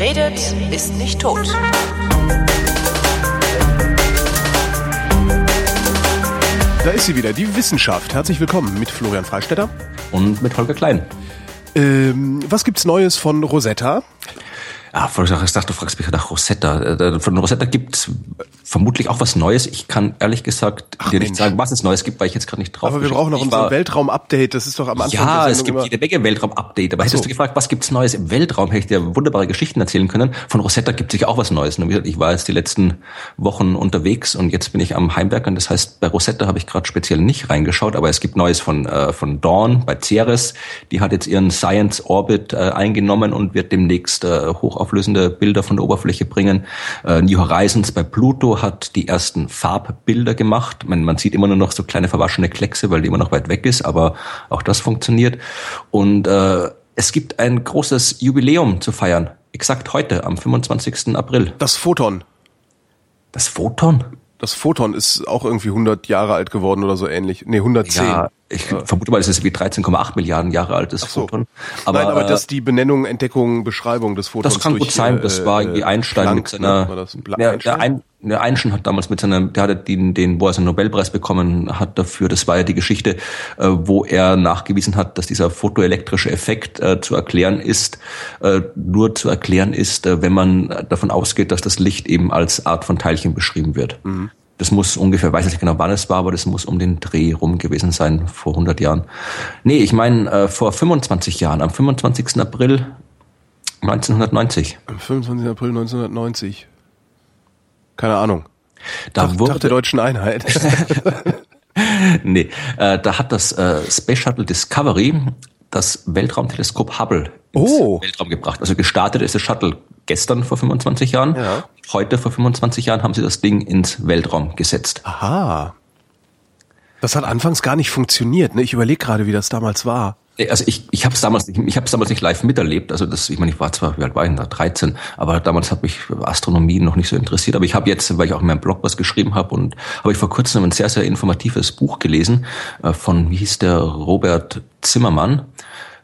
Wer redet, ist nicht tot. Da ist sie wieder, die Wissenschaft. Herzlich willkommen mit Florian Freistetter. Und mit Holger Klein. Ähm, was gibt's Neues von Rosetta? Ja, ich dachte, du fragst mich nach Rosetta. Äh, von Rosetta gibt vermutlich auch was Neues. Ich kann ehrlich gesagt Ach, dir nicht sagen, was es Neues gibt, weil ich jetzt gerade nicht drauf Aber wir brauchen noch unser Weltraum-Update. Das ist doch am Anfang. Ja, es gibt jede Menge Weltraum-Update. Aber so. hättest du gefragt, was gibt's Neues im Weltraum, hätte ich dir wunderbare Geschichten erzählen können. Von Rosetta gibt sich auch was Neues. Ich war jetzt die letzten Wochen unterwegs und jetzt bin ich am Heimwerkern. Das heißt, bei Rosetta habe ich gerade speziell nicht reingeschaut, aber es gibt Neues von, äh, von Dawn bei Ceres. Die hat jetzt ihren Science Orbit äh, eingenommen und wird demnächst äh, hoch hochauflösende Bilder von der Oberfläche bringen. Äh, New Horizons bei Pluto hat die ersten Farbbilder gemacht. Man, man sieht immer nur noch so kleine verwaschene Kleckse, weil die immer noch weit weg ist, aber auch das funktioniert. Und äh, es gibt ein großes Jubiläum zu feiern. Exakt heute, am 25. April. Das Photon. Das Photon? Das Photon ist auch irgendwie 100 Jahre alt geworden oder so ähnlich. Nee, 110. Ja, ich vermute mal, dass es wie 13,8 Milliarden Jahre alt ist, so. Photon. Aber, Nein, aber das die Benennung, Entdeckung, Beschreibung des Photons. Das kann durch, gut sein. Das äh, war irgendwie Einstein Planck, mit seiner, ne? der, der, Ein, der Einstein hat damals mit seiner, der hat den, den, wo er seinen Nobelpreis bekommen hat dafür, das war ja die Geschichte, äh, wo er nachgewiesen hat, dass dieser photoelektrische Effekt äh, zu erklären ist, äh, nur zu erklären ist, äh, wenn man davon ausgeht, dass das Licht eben als Art von Teilchen beschrieben wird. Mhm. Das muss ungefähr, weiß ich nicht genau, wann es war, aber das muss um den Dreh rum gewesen sein, vor 100 Jahren. Nee, ich meine äh, vor 25 Jahren, am 25. April 1990. Am 25. April 1990. Keine Ahnung. Da Tag, wurde, Tag der deutschen Einheit. nee, äh, da hat das äh, Space Shuttle Discovery das Weltraumteleskop Hubble oh. ins Weltraum gebracht. Also gestartet ist das Shuttle gestern vor 25 Jahren. Ja. Heute vor 25 Jahren haben sie das Ding ins Weltraum gesetzt. Aha. Das hat anfangs gar nicht funktioniert. Ne? Ich überlege gerade, wie das damals war. Also ich, ich habe es damals nicht, ich habe es damals nicht live miterlebt. Also das, ich meine, ich war zwar, wie alt war ich da? 13, aber damals hat mich Astronomie noch nicht so interessiert. Aber ich habe jetzt, weil ich auch in meinem Blog was geschrieben habe und habe ich vor kurzem ein sehr, sehr informatives Buch gelesen äh, von, wie hieß der, Robert Zimmermann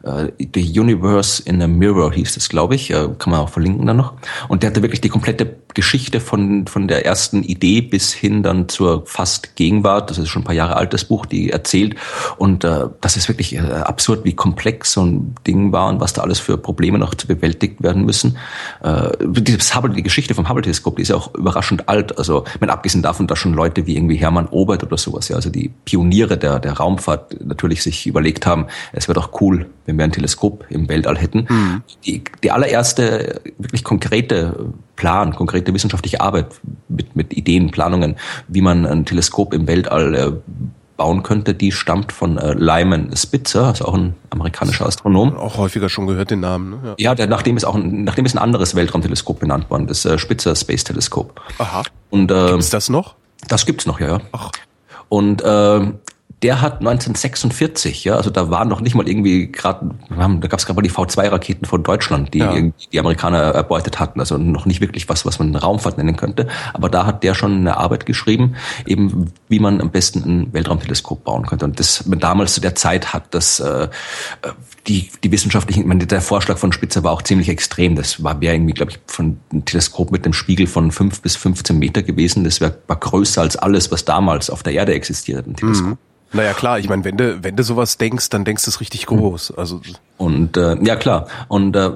äh, The Universe in a Mirror hieß das, glaube ich, äh, kann man auch verlinken dann noch. Und der hatte wirklich die komplette Geschichte von, von der ersten Idee bis hin dann zur fast Gegenwart, das ist schon ein paar Jahre altes Buch, die erzählt. Und äh, das ist wirklich äh, absurd, wie komplex so ein Ding war und was da alles für Probleme noch zu bewältigt werden müssen. Äh, dieses Hubble, die Geschichte vom Hubble-Teleskop, die ist ja auch überraschend alt. Also, wenn abgesehen davon, dass schon Leute wie irgendwie Hermann Obert oder sowas, ja, also die Pioniere der, der Raumfahrt natürlich sich überlegt haben, es wäre doch cool, wenn wir ein Teleskop im Weltall hätten. Mhm. Die, die allererste wirklich konkrete Plan, konkrete wissenschaftliche Arbeit mit, mit Ideen, Planungen, wie man ein Teleskop im Weltall äh, bauen könnte, die stammt von äh, Lyman Spitzer, ist auch ein amerikanischer Astronom. Auch häufiger schon gehört den Namen. Ne? Ja, ja der, nachdem ist auch ein, nachdem ist ein anderes Weltraumteleskop benannt worden, das äh, Spitzer Space Teleskop. Aha. Und äh, gibt's das noch? Das gibt's noch, ja. ja. Ach. Und äh, der hat 1946, ja, also da waren noch nicht mal irgendwie gerade, da gab es gerade mal die V2-Raketen von Deutschland, die ja. die Amerikaner erbeutet hatten, also noch nicht wirklich was, was man Raumfahrt nennen könnte. Aber da hat der schon eine Arbeit geschrieben, eben wie man am besten ein Weltraumteleskop bauen könnte. Und das damals zu der Zeit hat das äh, die die wissenschaftlichen, ich meine, der Vorschlag von Spitzer war auch ziemlich extrem. Das war wäre irgendwie, glaube ich, von einem Teleskop mit einem Spiegel von fünf bis 15 Meter gewesen. Das wär, war größer als alles, was damals auf der Erde existiert, ein Teleskop. Mhm. Naja klar, ich meine, wenn du, wenn du sowas denkst, dann denkst du es richtig groß. Also und äh, ja klar. Und äh,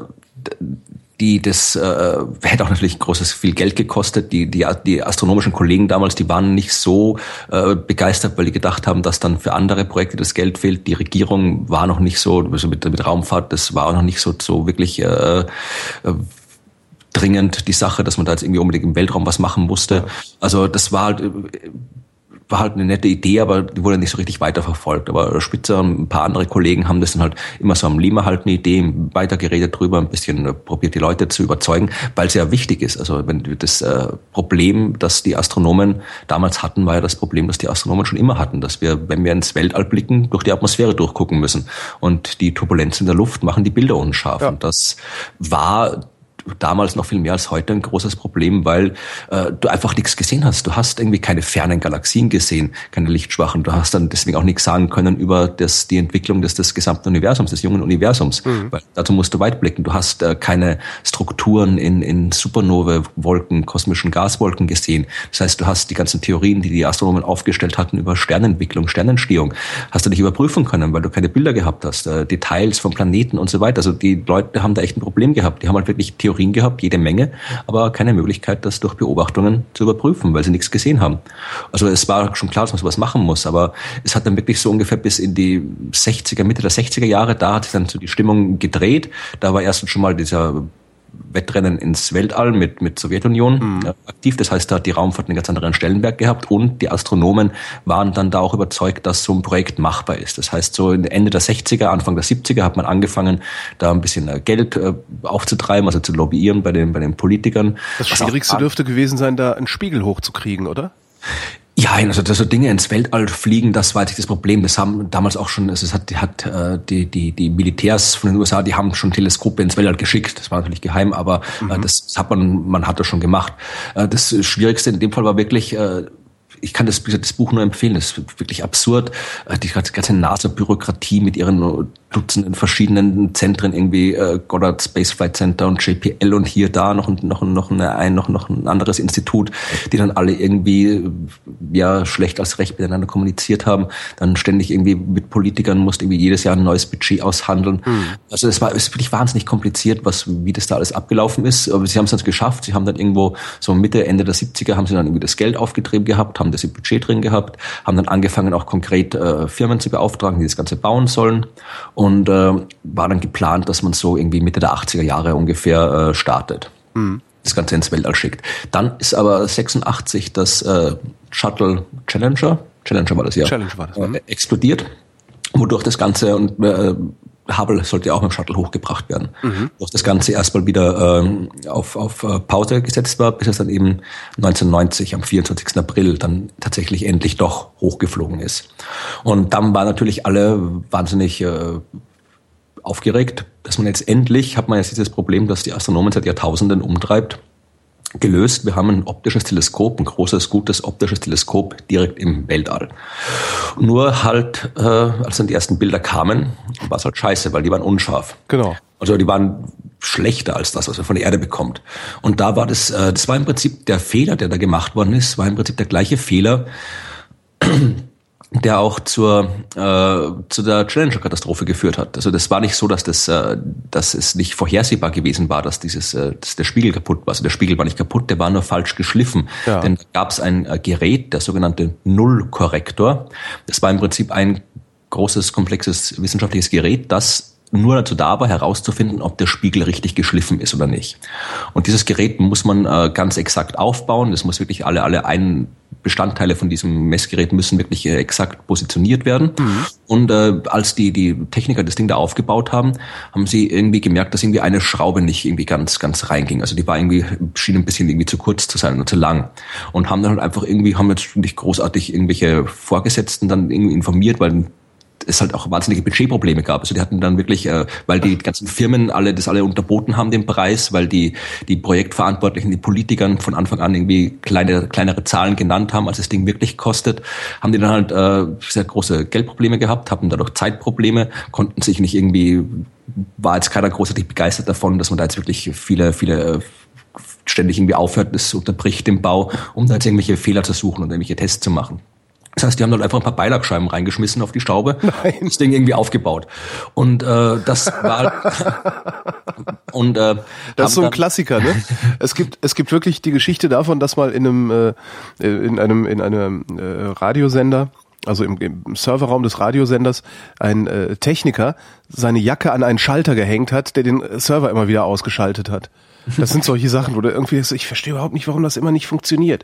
die das äh, hätte auch natürlich großes viel Geld gekostet. Die, die, die astronomischen Kollegen damals, die waren nicht so äh, begeistert, weil die gedacht haben, dass dann für andere Projekte das Geld fehlt. Die Regierung war noch nicht so, also mit, mit Raumfahrt, das war auch noch nicht so, so wirklich äh, äh, dringend die Sache, dass man da jetzt irgendwie unbedingt im Weltraum was machen musste. Also das war halt war halt eine nette Idee, aber die wurde nicht so richtig weiterverfolgt. Aber Spitzer und ein paar andere Kollegen haben das dann halt immer so am Lima halt eine Idee, weitergeredet drüber, ein bisschen äh, probiert die Leute zu überzeugen, weil es ja wichtig ist. Also wenn das äh, Problem, das die Astronomen damals hatten, war ja das Problem, das die Astronomen schon immer hatten, dass wir, wenn wir ins Weltall blicken, durch die Atmosphäre durchgucken müssen. Und die Turbulenzen in der Luft machen die Bilder unscharf. Ja. Und das war damals noch viel mehr als heute ein großes Problem, weil äh, du einfach nichts gesehen hast. Du hast irgendwie keine fernen Galaxien gesehen, keine lichtschwachen. Du hast dann deswegen auch nichts sagen können über das, die Entwicklung des, des gesamten Universums, des jungen Universums. Mhm. Weil dazu musst du weit blicken. Du hast äh, keine Strukturen in, in Supernova-Wolken, kosmischen Gaswolken gesehen. Das heißt, du hast die ganzen Theorien, die die Astronomen aufgestellt hatten über Sternentwicklung, Sternentstehung, hast du nicht überprüfen können, weil du keine Bilder gehabt hast, äh, Details von Planeten und so weiter. Also die Leute haben da echt ein Problem gehabt. Die haben halt wirklich Theorien gehabt, jede Menge, aber keine Möglichkeit, das durch Beobachtungen zu überprüfen, weil sie nichts gesehen haben. Also es war schon klar, dass man sowas machen muss, aber es hat dann wirklich so ungefähr bis in die 60er, Mitte der 60er Jahre, da hat sich dann so die Stimmung gedreht. Da war erstens schon mal dieser Wettrennen ins Weltall mit, mit Sowjetunion mhm. äh, aktiv. Das heißt, da hat die Raumfahrt einen ganz anderen Stellenwert gehabt und die Astronomen waren dann da auch überzeugt, dass so ein Projekt machbar ist. Das heißt, so Ende der 60er, Anfang der 70er hat man angefangen, da ein bisschen äh, Geld äh, aufzutreiben, also zu lobbyieren bei den, bei den Politikern. Das Schwierigste dürfte gewesen sein, da einen Spiegel hochzukriegen, oder? Ja, also dass so Dinge ins Weltall fliegen, das war jetzt das Problem. Das haben damals auch schon, also es hat, hat äh, die, die, die Militärs von den USA, die haben schon Teleskope ins Weltall geschickt. Das war natürlich geheim, aber äh, mhm. äh, das hat man, man hat das schon gemacht. Äh, das Schwierigste in dem Fall war wirklich äh, ich kann das, das Buch nur empfehlen. Das ist wirklich absurd. Äh, die ganze NASA-Bürokratie mit ihren Dutzenden verschiedenen Zentren, irgendwie äh, Goddard Space Flight Center und JPL und hier da noch noch noch ein noch noch ein anderes Institut, die dann alle irgendwie ja schlecht als recht miteinander kommuniziert haben. Dann ständig irgendwie mit Politikern musste irgendwie jedes Jahr ein neues Budget aushandeln. Hm. Also es war es ist wirklich wahnsinnig kompliziert, was wie das da alles abgelaufen ist. Aber sie haben es dann geschafft. Sie haben dann irgendwo so Mitte Ende der 70er haben sie dann irgendwie das Geld aufgetrieben gehabt, haben haben das im Budget drin gehabt, haben dann angefangen, auch konkret äh, Firmen zu beauftragen, die das Ganze bauen sollen. Und äh, war dann geplant, dass man so irgendwie Mitte der 80er Jahre ungefähr äh, startet. Mhm. Das Ganze ins Weltall schickt. Dann ist aber 86 das äh, Shuttle Challenger, Challenger war das ja, Challenger war das, äh, explodiert, wodurch das Ganze und äh, Hubble sollte ja auch mit dem Shuttle hochgebracht werden. Mhm. Dass das Ganze erstmal wieder ähm, auf, auf äh, Pause gesetzt war, bis es dann eben 1990 am 24. April dann tatsächlich endlich doch hochgeflogen ist. Und dann waren natürlich alle wahnsinnig äh, aufgeregt, dass man jetzt endlich, hat man jetzt dieses Problem, dass die Astronomen seit Jahrtausenden umtreibt, gelöst. Wir haben ein optisches Teleskop, ein großes, gutes optisches Teleskop direkt im Weltall. Nur halt, äh, als dann die ersten Bilder kamen, war es halt scheiße, weil die waren unscharf. Genau. Also die waren schlechter als das, was man von der Erde bekommt. Und da war das, äh, das war im Prinzip der Fehler, der da gemacht worden ist, war im Prinzip der gleiche Fehler, der auch zur, äh, zu der Challenger-Katastrophe geführt hat. Also das war nicht so, dass das, äh, dass es nicht vorhersehbar gewesen war, dass dieses, äh, dass der Spiegel kaputt war. Also der Spiegel war nicht kaputt, der war nur falsch geschliffen. Ja. Denn da gab es ein äh, Gerät, der sogenannte Nullkorrektor. Das war im Prinzip ein großes, komplexes wissenschaftliches Gerät, das nur dazu da war, herauszufinden, ob der Spiegel richtig geschliffen ist oder nicht. Und dieses Gerät muss man äh, ganz exakt aufbauen. Das muss wirklich alle, alle ein Bestandteile von diesem Messgerät müssen wirklich äh, exakt positioniert werden. Mhm. Und äh, als die, die Techniker das Ding da aufgebaut haben, haben sie irgendwie gemerkt, dass irgendwie eine Schraube nicht irgendwie ganz, ganz reinging. Also die war irgendwie, schien ein bisschen irgendwie zu kurz zu sein oder zu lang. Und haben dann halt einfach irgendwie, haben jetzt nicht großartig irgendwelche Vorgesetzten dann irgendwie informiert, weil es halt auch wahnsinnige Budgetprobleme gab. Also die hatten dann wirklich, äh, weil die ganzen Firmen alle das alle unterboten haben, den Preis, weil die die Projektverantwortlichen, die Politikern von Anfang an irgendwie kleine, kleinere Zahlen genannt haben, als das Ding wirklich kostet, haben die dann halt äh, sehr große Geldprobleme gehabt, hatten dadurch Zeitprobleme, konnten sich nicht irgendwie, war jetzt keiner großartig begeistert davon, dass man da jetzt wirklich viele, viele ständig irgendwie aufhört, das unterbricht den Bau, um da jetzt irgendwelche Fehler zu suchen und irgendwelche Tests zu machen. Das heißt, die haben dann einfach ein paar Beilagscheiben reingeschmissen auf die Staube, Nein. das Ding irgendwie aufgebaut. Und äh, das war und äh, das ist so ein Klassiker, ne? Es gibt es gibt wirklich die Geschichte davon, dass mal in einem äh, in einem in einem äh, Radiosender also im, im Serverraum des Radiosenders ein äh, Techniker seine Jacke an einen Schalter gehängt hat, der den Server immer wieder ausgeschaltet hat. Das sind solche Sachen, wo du irgendwie ich verstehe überhaupt nicht, warum das immer nicht funktioniert.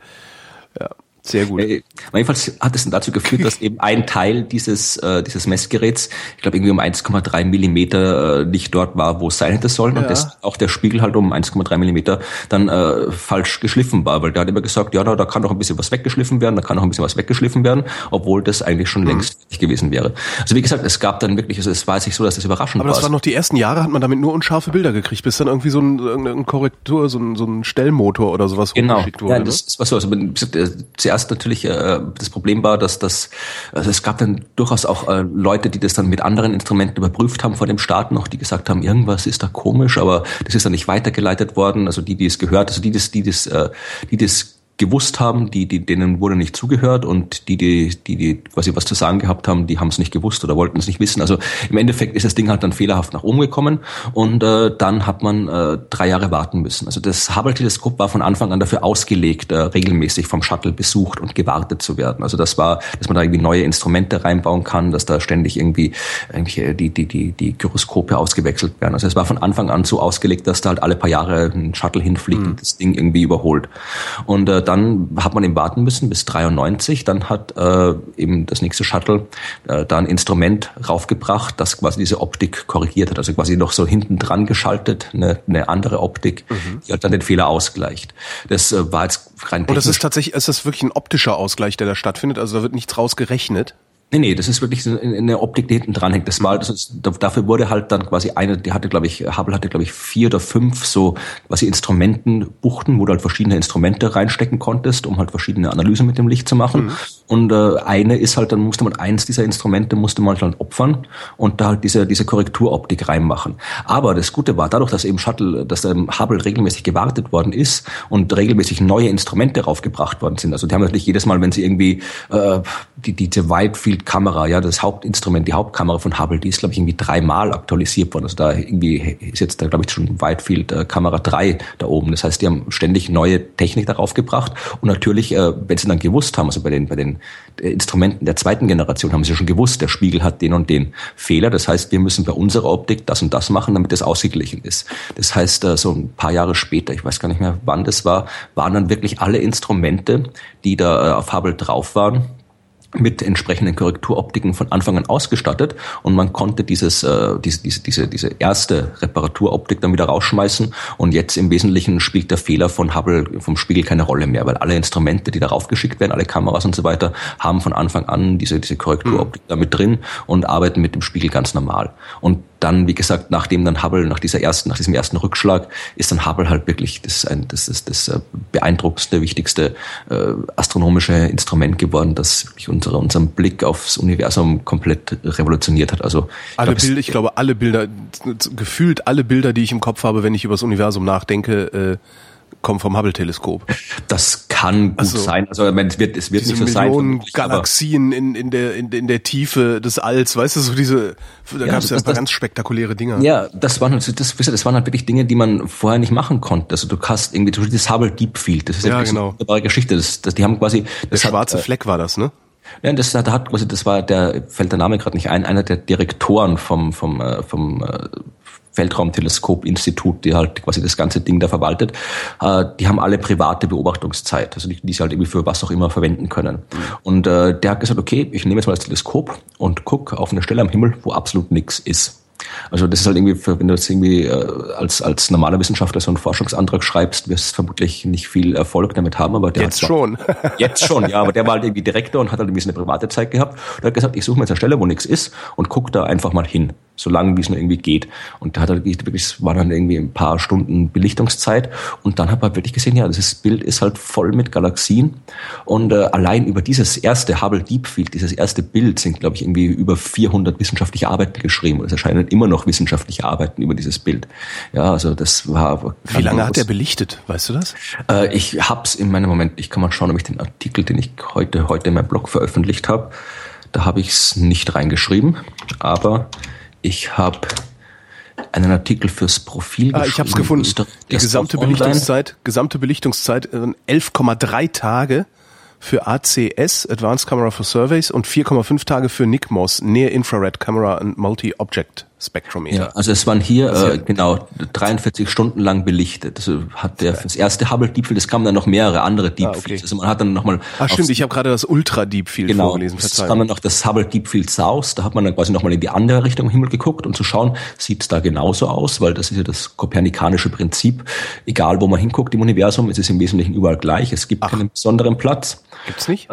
Ja. Sehr gut. Äh, jedenfalls hat es dann dazu geführt, dass eben ein Teil dieses, äh, dieses Messgeräts, ich glaube irgendwie um 1,3 Millimeter äh, nicht dort war, wo es sein hätte sollen. Ja. Und das, auch der Spiegel halt um 1,3 Millimeter dann äh, falsch geschliffen war, weil der hat immer gesagt, ja, da, da kann noch ein bisschen was weggeschliffen werden, da kann noch ein bisschen was weggeschliffen werden, obwohl das eigentlich schon mhm. längst fertig gewesen wäre. Also wie gesagt, es gab dann wirklich, also es war jetzt nicht so, dass das überraschend war. Aber das waren noch die ersten Jahre, hat man damit nur unscharfe Bilder gekriegt, bis dann irgendwie so ein, ein Korrektur, so ein, so ein Stellmotor oder sowas genau. wurde. Ja, das, das war so. Also zuerst zuerst natürlich äh, das Problem war, dass das, also es gab dann durchaus auch äh, Leute, die das dann mit anderen Instrumenten überprüft haben vor dem Start noch, die gesagt haben, irgendwas ist da komisch, aber das ist dann nicht weitergeleitet worden. Also die, die es gehört, also die das, die das, äh, die das gewusst haben, die, die, denen wurde nicht zugehört und die, die, die, die quasi was zu sagen gehabt haben, die haben es nicht gewusst oder wollten es nicht wissen. Also im Endeffekt ist das Ding halt dann fehlerhaft nach oben gekommen und äh, dann hat man äh, drei Jahre warten müssen. Also das Hubble-Teleskop war von Anfang an dafür ausgelegt, äh, regelmäßig vom Shuttle besucht und gewartet zu werden. Also das war, dass man da irgendwie neue Instrumente reinbauen kann, dass da ständig irgendwie irgendwie die, die, die, die Gyroskope ausgewechselt werden. Also es war von Anfang an so ausgelegt, dass da halt alle paar Jahre ein Shuttle hinfliegt mhm. und das Ding irgendwie überholt. Und äh, dann hat man eben warten müssen bis 93. Dann hat äh, eben das nächste Shuttle äh, da ein Instrument raufgebracht, das quasi diese Optik korrigiert hat. Also quasi noch so hinten dran geschaltet, eine, eine andere Optik, mhm. die halt dann den Fehler ausgleicht. Das äh, war jetzt rein technisch. Und das ist tatsächlich, ist das wirklich ein optischer Ausgleich, der da stattfindet? Also da wird nichts rausgerechnet? Nee, nee, das ist wirklich eine Optik, die hinten dran hängt. Das war, das ist, dafür wurde halt dann quasi eine, die hatte, glaube ich, Hubble hatte, glaube ich, vier oder fünf so quasi Instrumentenbuchten, wo du halt verschiedene Instrumente reinstecken konntest, um halt verschiedene Analysen mit dem Licht zu machen. Mhm. Und äh, eine ist halt, dann musste man eins dieser Instrumente musste man halt opfern und da halt diese, diese Korrekturoptik reinmachen. Aber das Gute war, dadurch, dass eben Shuttle, dass ähm, Hubble regelmäßig gewartet worden ist und regelmäßig neue Instrumente raufgebracht worden sind. Also die haben natürlich jedes Mal, wenn sie irgendwie äh, die, diese Wide Field Kamera, ja, das Hauptinstrument, die Hauptkamera von Hubble, die ist, glaube ich, irgendwie dreimal aktualisiert worden. Also da irgendwie ist jetzt da, glaube ich, schon Whitefield äh, Kamera 3 da oben. Das heißt, die haben ständig neue Technik darauf gebracht. Und natürlich, äh, wenn sie dann gewusst haben, also bei den, bei den äh, Instrumenten der zweiten Generation haben sie schon gewusst, der Spiegel hat den und den Fehler. Das heißt, wir müssen bei unserer Optik das und das machen, damit das ausgeglichen ist. Das heißt, so ein paar Jahre später, ich weiß gar nicht mehr, wann das war, waren dann wirklich alle Instrumente, die da auf Hubble drauf waren, mit entsprechenden Korrekturoptiken von Anfang an ausgestattet und man konnte dieses, äh, diese, diese, diese, diese erste Reparaturoptik dann wieder rausschmeißen und jetzt im Wesentlichen spielt der Fehler von Hubble vom Spiegel keine Rolle mehr, weil alle Instrumente, die darauf geschickt werden, alle Kameras und so weiter, haben von Anfang an diese, diese Korrekturoptik mhm. damit drin und arbeiten mit dem Spiegel ganz normal. Und dann, wie gesagt, nachdem dann Hubble, nach dieser ersten, nach diesem ersten Rückschlag, ist dann Hubble halt wirklich das, ein, das, das, das äh, beeindruckendste, wichtigste äh, astronomische Instrument geworden, das unsere, unseren Blick aufs Universum komplett revolutioniert hat. Also ich alle glaub, Bilder, ich glaube, alle Bilder, gefühlt alle Bilder, die ich im Kopf habe, wenn ich über das Universum nachdenke, äh, kommen vom Hubble-Teleskop. Das kann gut also, sein. Also meine, es wird, es wird nicht so Millionen sein. Galaxien in, in, der, in, in der Tiefe des Alls, weißt du, so diese, da ja, gab es ja ein paar ganz spektakuläre Dinge. Ja, das waren, das, das, das waren halt wirklich Dinge, die man vorher nicht machen konnte. Also du hast irgendwie, du das Hubble Deep Field, das ist ja, genau. eine wunderbare Geschichte. Das, das, die haben quasi, das der schwarze hat, äh, Fleck war das, ne? Ja, das da hat quasi, das war der, fällt der Name gerade nicht ein, einer der Direktoren vom, vom, äh, vom, äh, Weltraumteleskop-Institut, die halt quasi das ganze Ding da verwaltet, äh, die haben alle private Beobachtungszeit, also die, die sie halt irgendwie für was auch immer verwenden können. Mhm. Und äh, der hat gesagt, okay, ich nehme jetzt mal das Teleskop und guck auf eine Stelle am Himmel, wo absolut nichts ist. Also das ist halt irgendwie, für, wenn du jetzt irgendwie äh, als, als normaler Wissenschaftler so einen Forschungsantrag schreibst, wirst du vermutlich nicht viel Erfolg damit haben. Aber der jetzt schon. jetzt schon, ja. Aber der war halt irgendwie Direktor und hat halt irgendwie so eine private Zeit gehabt. Und hat gesagt, ich suche mir jetzt eine Stelle, wo nichts ist und guck da einfach mal hin so lange wie es nur irgendwie geht. Und da hat er wirklich, war dann irgendwie ein paar Stunden Belichtungszeit und dann hat man wirklich gesehen, ja, das Bild ist halt voll mit Galaxien und äh, allein über dieses erste Hubble Deep Field, dieses erste Bild sind, glaube ich, irgendwie über 400 wissenschaftliche Arbeiten geschrieben und es erscheinen immer noch wissenschaftliche Arbeiten über dieses Bild. Ja, also das war. Wie lange hat er belichtet? Weißt du das? Äh, ich hab's in meinem Moment. Ich kann mal schauen, ob ich den Artikel, den ich heute heute in meinem Blog veröffentlicht habe, da habe ich es nicht reingeschrieben, aber ich habe einen Artikel fürs Profil ah, Ich habe es gefunden. Die gesamte Belichtungszeit, gesamte Belichtungszeit 11,3 äh, Tage für ACS, Advanced Camera for Surveys, und 4,5 Tage für NICMOS, Near Infrared Camera and Multi-Object Spektrometer. Ja, also es waren hier äh, genau 43 Stunden lang belichtet. Also hat der das erste Hubble Deep Field, es kamen dann noch mehrere andere Deep ah, okay. Also man hat dann nochmal. Ah stimmt, ich habe gerade das Ultra Deep Field genau, vorgelesen. Es kam dann noch das Hubble Deep Field South. Da hat man dann quasi nochmal in die andere Richtung im Himmel geguckt, um zu schauen, sieht es da genauso aus, weil das ist ja das kopernikanische Prinzip. Egal, wo man hinguckt im Universum, es ist im Wesentlichen überall gleich. Es gibt Ach. keinen besonderen Platz. Gibt's nicht?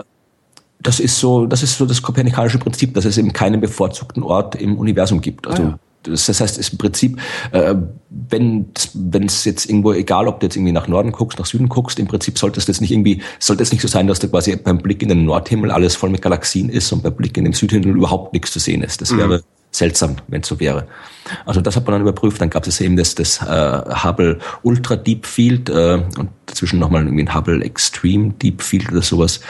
Das ist so, das ist so das kopernikanische Prinzip, dass es eben keinen bevorzugten Ort im Universum gibt. Also ah, ja das heißt, im Prinzip, äh, wenn wenn es jetzt irgendwo, egal ob du jetzt irgendwie nach Norden guckst, nach Süden guckst, im Prinzip sollte es jetzt nicht irgendwie, sollte es nicht so sein, dass da quasi beim Blick in den Nordhimmel alles voll mit Galaxien ist und beim Blick in den Südhimmel überhaupt nichts zu sehen ist. Das mhm. wäre seltsam, wenn es so wäre. Also das hat man dann überprüft. Dann gab es eben das, das äh, Hubble Ultra Deep Field äh, und dazwischen nochmal irgendwie ein Hubble Extreme Deep Field oder sowas.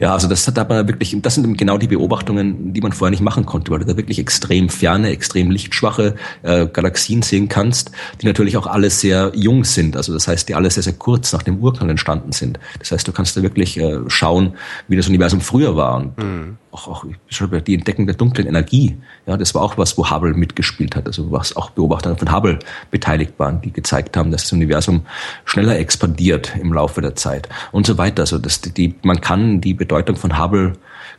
Ja, also das hat man wirklich, das sind genau die Beobachtungen, die man vorher nicht machen konnte, weil du da wirklich extrem ferne, extrem lichtschwache äh, Galaxien sehen kannst, die natürlich auch alle sehr jung sind. Also das heißt, die alle sehr, sehr kurz nach dem Urknall entstanden sind. Das heißt, du kannst da wirklich äh, schauen, wie das Universum früher war und mhm. auch, auch die Entdeckung der dunklen Energie. Ja, das war auch was, wo Hubble mitgespielt hat. Also was auch Beobachter von Hubble beteiligt waren, die gezeigt haben, dass das Universum schneller expandiert im Laufe der Zeit und so weiter. Also das, die, man kann die Bedeutung von Hubble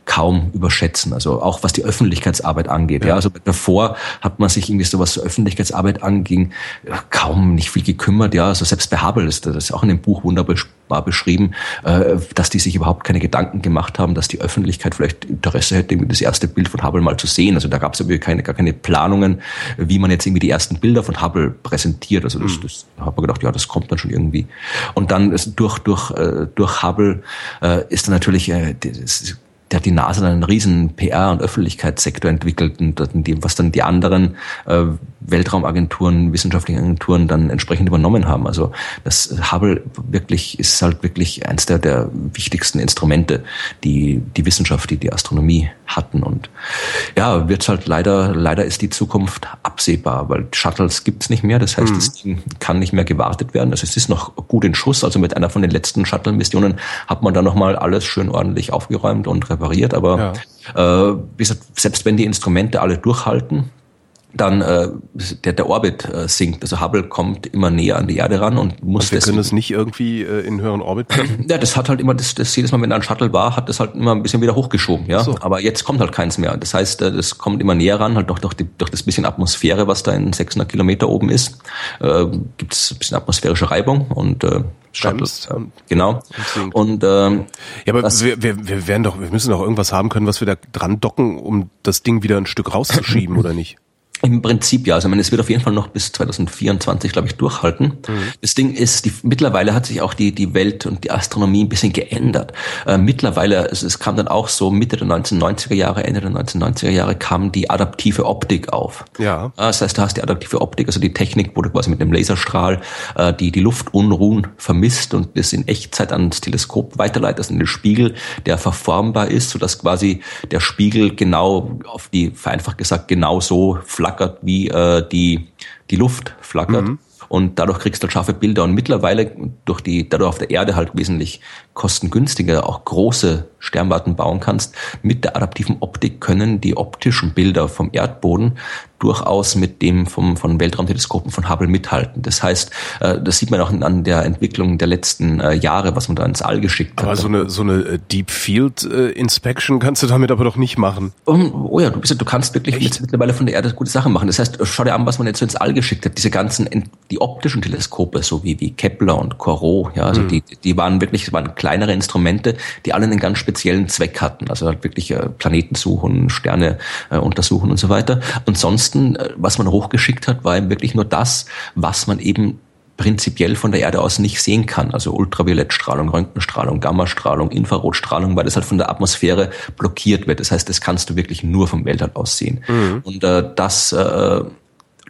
kaum überschätzen. Also auch was die Öffentlichkeitsarbeit angeht. Ja. ja. also davor hat man sich irgendwie so was Öffentlichkeitsarbeit anging kaum nicht viel gekümmert. Ja, also selbst bei Hubble ist das ist auch in dem Buch wunderbar beschrieben, äh, dass die sich überhaupt keine Gedanken gemacht haben, dass die Öffentlichkeit vielleicht Interesse hätte, das erste Bild von Hubble mal zu sehen. Also da gab es irgendwie keine, gar keine Planungen, wie man jetzt irgendwie die ersten Bilder von Hubble präsentiert. Also das, mhm. das hat man gedacht, ja, das kommt dann schon irgendwie. Und dann durch durch äh, durch Hubble äh, ist dann natürlich das der hat die NASA dann einen riesen PR- und Öffentlichkeitssektor entwickelt und was dann die anderen äh, Weltraumagenturen, wissenschaftlichen Agenturen dann entsprechend übernommen haben. Also das Hubble wirklich ist halt wirklich eins der, der wichtigsten Instrumente, die die Wissenschaft, die die Astronomie hatten. Und ja, wird halt leider, leider ist die Zukunft absehbar, weil Shuttles gibt's nicht mehr. Das heißt, mhm. das kann nicht mehr gewartet werden. Also es ist noch gut in Schuss. Also mit einer von den letzten Shuttle-Missionen hat man dann nochmal alles schön ordentlich aufgeräumt und repariert. Aber ja. äh, selbst wenn die Instrumente alle durchhalten, dann äh, der, der Orbit äh, sinkt. Also Hubble kommt immer näher an die Erde ran und muss. Und wir können es nicht irgendwie äh, in höheren Orbit bringen? Ja, das hat halt immer, das, das jedes Mal, wenn da ein Shuttle war, hat das halt immer ein bisschen wieder hochgeschoben, ja. So. Aber jetzt kommt halt keins mehr. Das heißt, äh, das kommt immer näher ran, halt durch, durch, die, durch das bisschen Atmosphäre, was da in 600 Kilometer oben ist, äh, gibt es ein bisschen atmosphärische Reibung und äh, Shuttles, genau. Und ähm, ja, aber wir, wir, wir werden doch, wir müssen doch irgendwas haben können, was wir da dran docken, um das Ding wieder ein Stück rauszuschieben, oder nicht? Im Prinzip ja. Also ich meine, es wird auf jeden Fall noch bis 2024, glaube ich, durchhalten. Mhm. Das Ding ist, die, mittlerweile hat sich auch die, die Welt und die Astronomie ein bisschen geändert. Äh, mittlerweile, es, es kam dann auch so Mitte der 1990er Jahre, Ende der 1990er Jahre kam die adaptive Optik auf. Ja. Das heißt, du hast die adaptive Optik, also die Technik, wo du quasi mit einem Laserstrahl äh, die, die Luftunruhen vermisst und das in Echtzeit ans Teleskop weiterleitest, in den Spiegel, der verformbar ist, sodass quasi der Spiegel genau auf die, vereinfacht gesagt, genau so flackert, wie äh, die, die Luft flackert. Mhm. Und dadurch kriegst du halt scharfe Bilder. Und mittlerweile, durch die, da du auf der Erde halt wesentlich kostengünstiger auch große Sternwarten bauen kannst, mit der adaptiven Optik können die optischen Bilder vom Erdboden durchaus mit dem vom, von Weltraumteleskopen von Hubble mithalten. Das heißt, äh, das sieht man auch an der Entwicklung der letzten äh, Jahre, was man da ins All geschickt aber hat. Aber so eine, so eine äh, Deep Field Inspection kannst du damit aber doch nicht machen. Um, oh ja, du, bist, du kannst wirklich Echt? mittlerweile von der Erde gute Sachen machen. Das heißt, schau dir an, was man jetzt so ins All geschickt hat. Diese ganzen, die optischen Teleskope, so wie, wie Kepler und Corot, ja, also hm. die, die waren wirklich, waren kleinere Instrumente, die alle einen ganz speziellen Zweck hatten. Also halt wirklich Planeten suchen, Sterne untersuchen und so weiter. Ansonsten, äh, was man hochgeschickt hat, war eben wirklich nur das, was man eben prinzipiell von der Erde aus nicht sehen kann. Also Ultraviolettstrahlung, Röntgenstrahlung, Gammastrahlung, Infrarotstrahlung, weil das halt von der Atmosphäre blockiert wird. Das heißt, das kannst du wirklich nur vom Weltall aus sehen. Mhm. Und äh, das äh,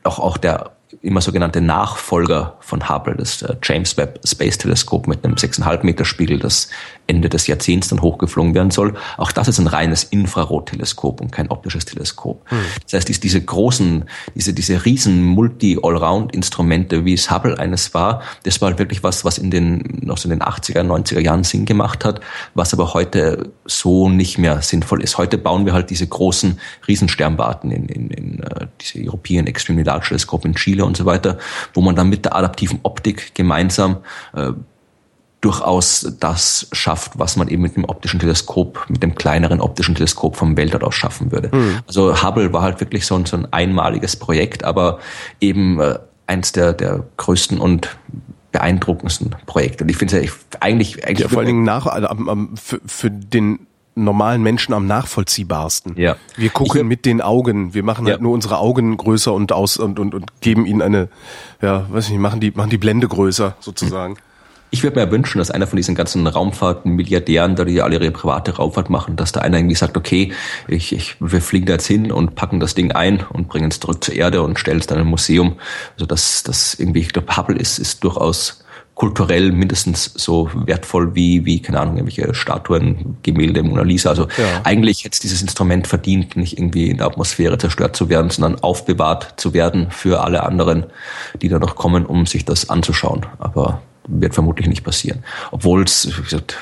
auch, auch der immer sogenannte Nachfolger von Hubble, das äh, James Webb Space Teleskop mit einem 6,5 Meter Spiegel, das Ende des Jahrzehnts dann hochgeflogen werden soll. Auch das ist ein reines Infrarotteleskop und kein optisches Teleskop. Hm. Das heißt, diese, großen, diese, diese riesen Multi-Allround-Instrumente, wie es Hubble eines war, das war wirklich was, was in den, noch so in den 80er, 90er Jahren Sinn gemacht hat, was aber heute so nicht mehr sinnvoll ist. Heute bauen wir halt diese großen Riesensternwarten in, in, in uh, diese European Extremely Large Telescope in Chile und so weiter, wo man dann mit der adaptiven Optik gemeinsam uh, durchaus das schafft, was man eben mit dem optischen Teleskop, mit dem kleineren optischen Teleskop vom Weltall aus schaffen würde. Mhm. Also Hubble war halt wirklich so ein, so ein einmaliges Projekt, aber eben äh, eins der, der größten und beeindruckendsten Projekte. Und ich finde es ja eigentlich, eigentlich ja, vor allen Dingen nach, also, für, für den normalen Menschen am nachvollziehbarsten. Ja. Wir gucken ich, mit den Augen, wir machen halt ja. nur unsere Augen größer und aus und, und, und geben ihnen eine, ja, weiß nicht, machen die, machen die Blende größer sozusagen. Ich würde mir wünschen, dass einer von diesen ganzen Raumfahrten-Milliardären, da die alle ihre private Raumfahrt machen, dass da einer irgendwie sagt, okay, ich, ich, wir fliegen da jetzt hin und packen das Ding ein und bringen es zurück zur Erde und stellen es dann im Museum. Also das, das irgendwie, ich glaube, Hubble ist, ist durchaus kulturell mindestens so wertvoll wie, wie, keine Ahnung, irgendwelche Statuen, Gemälde, Mona Lisa. Also ja. eigentlich hätte dieses Instrument verdient, nicht irgendwie in der Atmosphäre zerstört zu werden, sondern aufbewahrt zu werden für alle anderen, die da noch kommen, um sich das anzuschauen. Aber wird vermutlich nicht passieren. Obwohl es,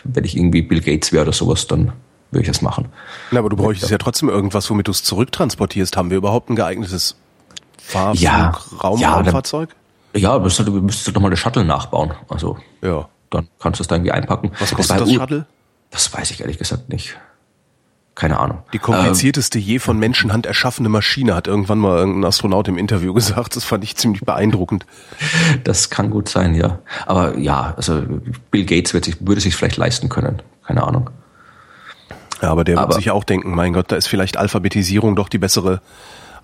wenn ich irgendwie Bill Gates wäre oder sowas, dann würde ich das machen. Na, aber du bräuchtest ja trotzdem irgendwas, womit du es zurücktransportierst. Haben wir überhaupt ein geeignetes Fahrflug, ja, Raum, ja, Raumfahrzeug? Ja, du müsstest, du müsstest doch mal eine Shuttle nachbauen. Also, ja. dann kannst du es da irgendwie einpacken. Was kostet das, das Shuttle? Das weiß ich ehrlich gesagt nicht. Keine Ahnung. Die komplizierteste je von Menschenhand erschaffene Maschine, hat irgendwann mal irgendein Astronaut im Interview gesagt. Das fand ich ziemlich beeindruckend. Das kann gut sein, ja. Aber ja, also Bill Gates sich, würde sich vielleicht leisten können. Keine Ahnung. Ja, aber der aber, wird sich auch denken, mein Gott, da ist vielleicht Alphabetisierung doch die bessere,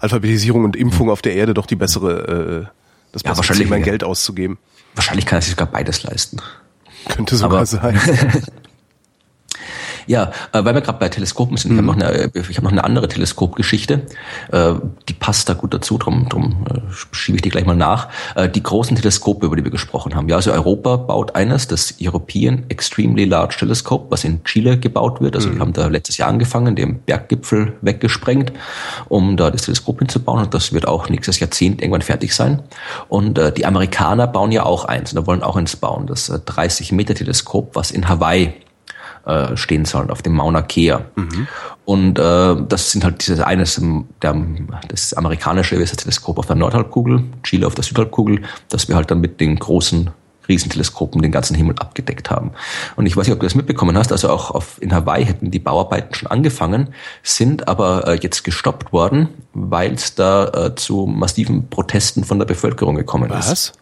Alphabetisierung und Impfung auf der Erde doch die bessere, äh, das ja, wahrscheinlich mein Geld auszugeben. Wahrscheinlich kann er sich sogar beides leisten. Könnte sogar aber, sein. Ja, äh, weil wir gerade bei Teleskopen sind, mhm. ich habe noch, eine, ich hab noch eine andere Teleskopgeschichte, äh, die passt da gut dazu, drum, drum äh, schiebe ich die gleich mal nach. Äh, die großen Teleskope, über die wir gesprochen haben. Ja, also Europa baut eines, das European Extremely Large Telescope, was in Chile gebaut wird. Also mhm. wir haben da letztes Jahr angefangen, den Berggipfel weggesprengt, um da das Teleskop hinzubauen. Und das wird auch nächstes Jahrzehnt irgendwann fertig sein. Und äh, die Amerikaner bauen ja auch eins und da wollen auch eins bauen, das 30 Meter Teleskop, was in Hawaii äh, stehen sollen auf dem Mauna Kea. Mhm. Und äh, das sind halt dieses eines der, das amerikanische Teleskop auf der Nordhalbkugel, Chile auf der Südhalbkugel, dass wir halt dann mit den großen Riesenteleskopen den ganzen Himmel abgedeckt haben. Und ich weiß nicht, ob du das mitbekommen hast, also auch auf, in Hawaii hätten die Bauarbeiten schon angefangen, sind aber äh, jetzt gestoppt worden, weil es da äh, zu massiven Protesten von der Bevölkerung gekommen Was? ist.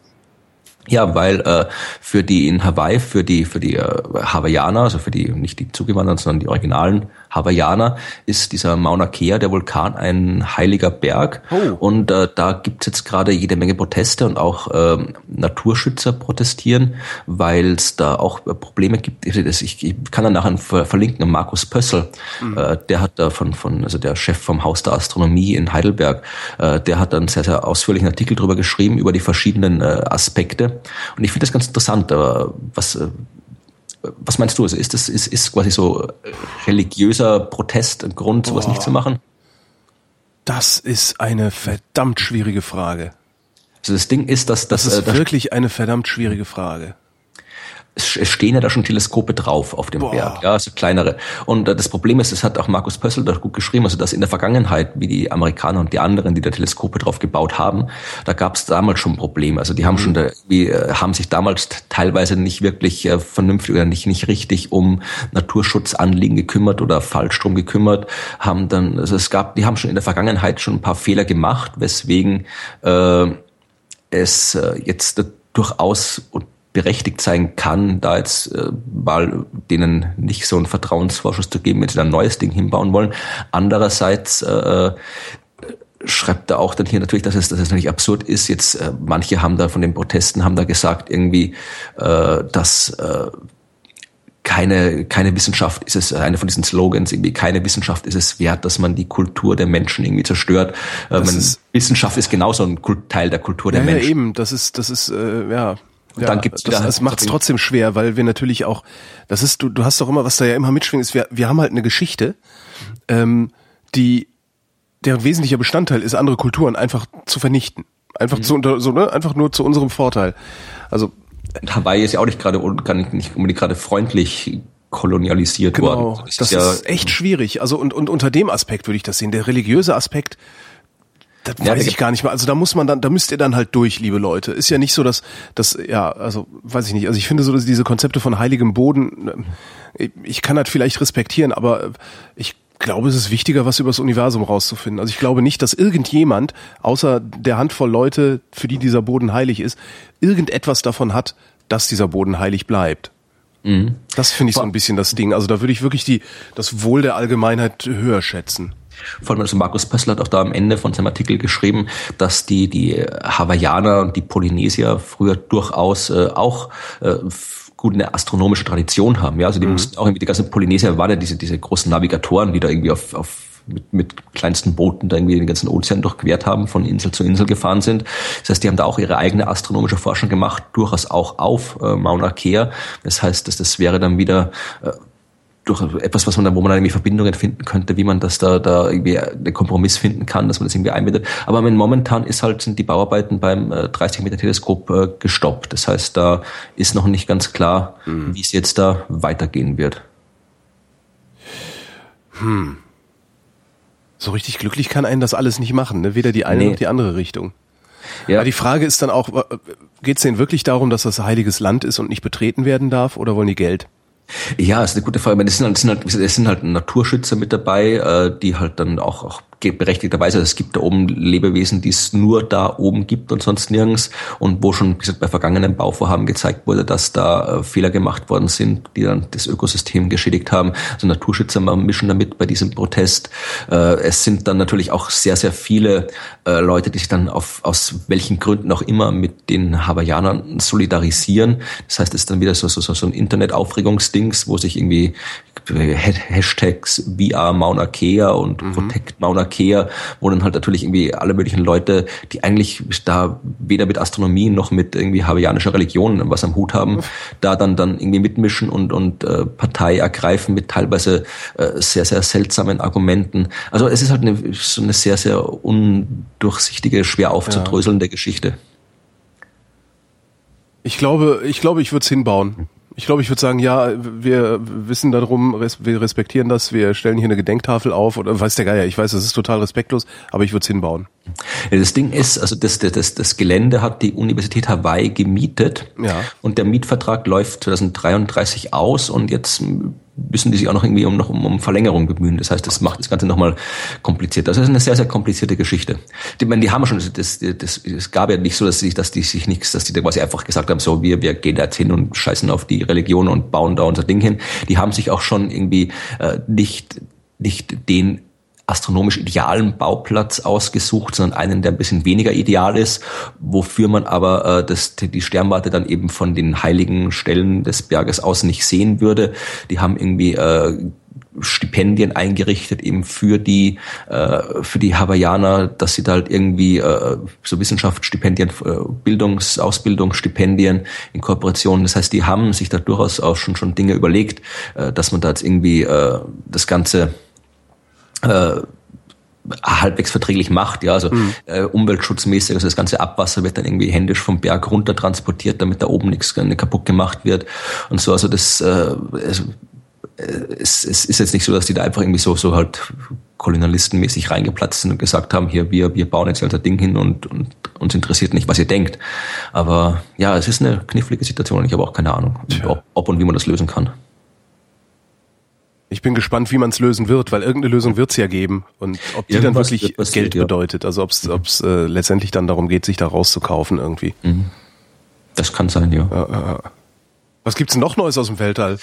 Ja, weil äh, für die in Hawaii, für die für die äh, Hawaiianer, also für die nicht die Zugewanderten, sondern die originalen Hawaiianer, ist dieser Mauna Kea, der Vulkan, ein heiliger Berg. Oh. Und äh, da gibt's jetzt gerade jede Menge Proteste und auch äh, Naturschützer protestieren, weil es da auch äh, Probleme gibt. Ich, ich kann dann nachher verlinken, Markus Pössl, mhm. äh, der hat da von, von, also der Chef vom Haus der Astronomie in Heidelberg, äh, der hat dann sehr, sehr ausführlichen Artikel drüber geschrieben, über die verschiedenen äh, Aspekte und ich finde das ganz interessant, aber was, äh, was meinst du? Also ist das ist, ist quasi so äh, religiöser Protest ein Grund, sowas Boah. nicht zu machen? Das ist eine verdammt schwierige Frage. Also das Ding ist, dass das, das ist äh, wirklich eine verdammt schwierige Frage es stehen ja da schon Teleskope drauf auf dem Boah. Berg, ja, so kleinere. Und äh, das Problem ist, das hat auch Markus Pössl da gut geschrieben, also dass in der Vergangenheit, wie die Amerikaner und die anderen, die da Teleskope drauf gebaut haben, da gab es damals schon Probleme. Also die haben mhm. schon da, wie, äh, haben sich damals teilweise nicht wirklich äh, vernünftig oder nicht nicht richtig um Naturschutzanliegen gekümmert oder falsch drum gekümmert, haben dann, also es gab, die haben schon in der Vergangenheit schon ein paar Fehler gemacht, weswegen äh, es äh, jetzt durchaus berechtigt sein kann, da jetzt äh, mal denen nicht so einen Vertrauensvorschuss zu geben, wenn sie dann ein neues Ding hinbauen wollen. Andererseits äh, schreibt er auch dann hier natürlich, dass es, dass es natürlich absurd ist. Jetzt äh, manche haben da von den Protesten haben da gesagt irgendwie, äh, dass äh, keine, keine Wissenschaft ist es, eine von diesen Slogans, irgendwie keine Wissenschaft ist es wert, dass man die Kultur der Menschen irgendwie zerstört. Äh, man, ist, Wissenschaft ist genauso ein Teil der Kultur der ja, Menschen. Ja, eben, das ist, das ist, äh, ja. Und ja, dann gibt's das, das macht es trotzdem schwer, weil wir natürlich auch, das ist, du, du hast doch immer, was da ja immer mitschwingt, ist, wir, wir haben halt eine Geschichte, ähm, die, deren wesentlicher Bestandteil ist, andere Kulturen einfach zu vernichten. Einfach mhm. zu, so, ne? einfach nur zu unserem Vorteil. Also Hawaii ist ja auch nicht gerade nicht unbedingt gerade freundlich kolonialisiert genau, worden. Das, das ist, ja, ist echt schwierig. Also und, und unter dem Aspekt würde ich das sehen. Der religiöse Aspekt, das ja, weiß ich gar nicht mehr. Also da muss man dann, da müsst ihr dann halt durch, liebe Leute. Ist ja nicht so, dass, dass ja, also weiß ich nicht. Also ich finde so, dass diese Konzepte von heiligem Boden, äh, ich kann das vielleicht respektieren, aber ich glaube, es ist wichtiger, was über das Universum rauszufinden. Also ich glaube nicht, dass irgendjemand, außer der Handvoll Leute, für die dieser Boden heilig ist, irgendetwas davon hat, dass dieser Boden heilig bleibt. Mhm. Das finde ich so ein bisschen das Ding. Also da würde ich wirklich die, das Wohl der Allgemeinheit höher schätzen. Vor allem also Markus Pössl hat auch da am Ende von seinem Artikel geschrieben, dass die, die Hawaiianer und die Polynesier früher durchaus äh, auch äh, gut eine astronomische Tradition haben. Ja, also die mhm. mussten auch irgendwie die ganzen Polynesier waren ja diese, diese großen Navigatoren, die da irgendwie auf, auf mit, mit kleinsten Booten da irgendwie den ganzen Ozean durchquert haben, von Insel zu Insel gefahren sind. Das heißt, die haben da auch ihre eigene astronomische Forschung gemacht, durchaus auch auf äh, Mauna Kea. Das heißt, dass das wäre dann wieder äh, durch etwas, was man da, wo man irgendwie Verbindungen finden könnte, wie man das da, da irgendwie einen Kompromiss finden kann, dass man das irgendwie einbindet. Aber momentan ist halt, sind die Bauarbeiten beim äh, 30 Meter Teleskop äh, gestoppt. Das heißt, da ist noch nicht ganz klar, hm. wie es jetzt da weitergehen wird. Hm. So richtig glücklich kann einen das alles nicht machen, ne? weder die eine nee. noch die andere Richtung. Ja. Aber die Frage ist dann auch, geht es denen wirklich darum, dass das heiliges Land ist und nicht betreten werden darf, oder wollen die Geld? Ja, ist eine gute Frage. Es sind halt, es sind halt, es sind halt Naturschützer mit dabei, äh, die halt dann auch, auch berechtigterweise, es gibt da oben Lebewesen, die es nur da oben gibt und sonst nirgends und wo schon wie gesagt, bei vergangenen Bauvorhaben gezeigt wurde, dass da äh, Fehler gemacht worden sind, die dann das Ökosystem geschädigt haben. Also Naturschützer mischen damit bei diesem Protest. Äh, es sind dann natürlich auch sehr, sehr viele äh, Leute, die sich dann auf, aus welchen Gründen auch immer mit den Hawaiianern solidarisieren. Das heißt, es ist dann wieder so, so, so ein Internet-Aufregungsdings, wo sich irgendwie Hashtags VR Mauna Kea und mhm. Protect Mauna Kea, wo dann halt natürlich irgendwie alle möglichen Leute, die eigentlich da weder mit Astronomie noch mit irgendwie hawaiianischer Religion was am Hut haben, mhm. da dann dann irgendwie mitmischen und und äh, Partei ergreifen mit teilweise äh, sehr sehr seltsamen Argumenten. Also es ist halt eine, so eine sehr sehr undurchsichtige, schwer aufzudröselnde ja. Geschichte. Ich glaube, ich glaube, ich würde es hinbauen. Ich glaube, ich würde sagen, ja, wir wissen darum, wir respektieren das, wir stellen hier eine Gedenktafel auf oder weiß der Geier, ich weiß, das ist total respektlos, aber ich würde es hinbauen. Das Ding ist, also das, das, das Gelände hat die Universität Hawaii gemietet ja. und der Mietvertrag läuft 2033 aus und jetzt müssen die sich auch noch irgendwie um, noch um, um Verlängerung bemühen. Das heißt, das macht das Ganze nochmal kompliziert. Das ist eine sehr, sehr komplizierte Geschichte. Die, meine, die haben schon, das, das, es gab ja nicht so, dass, sie, dass die sich nichts, dass die da quasi einfach gesagt haben, so, wir, wir gehen da jetzt hin und scheißen auf die Religion und bauen da unser Ding hin. Die haben sich auch schon irgendwie äh, nicht, nicht den astronomisch idealen Bauplatz ausgesucht, sondern einen, der ein bisschen weniger ideal ist, wofür man aber äh, das, die Sternwarte dann eben von den heiligen Stellen des Berges aus nicht sehen würde. Die haben irgendwie äh, Stipendien eingerichtet eben für die äh, für die Hawaiianer, dass sie da halt irgendwie äh, so Wissenschaftsstipendien, äh, Bildungs, in Kooperation. Das heißt, die haben sich da durchaus auch schon schon Dinge überlegt, äh, dass man da jetzt irgendwie äh, das Ganze äh, halbwegs verträglich macht, ja, also mhm. äh, umweltschutzmäßig, also das ganze Abwasser wird dann irgendwie händisch vom Berg runter transportiert, damit da oben nichts kaputt gemacht wird und so, also das äh, es, es, es ist jetzt nicht so, dass die da einfach irgendwie so so halt kolonialistenmäßig reingeplatzt sind und gesagt haben, hier wir wir bauen jetzt unser Ding hin und, und uns interessiert nicht, was ihr denkt. Aber ja, es ist eine knifflige Situation und ich habe auch keine Ahnung, ob, ob und wie man das lösen kann. Ich bin gespannt, wie man es lösen wird, weil irgendeine Lösung wird es ja geben. Und ob die Irgendwas dann wirklich Geld ja. bedeutet, also ob es äh, letztendlich dann darum geht, sich da rauszukaufen irgendwie. Mhm. Das kann sein, ja. ja, ja. Was gibt's denn noch Neues aus dem Weltall?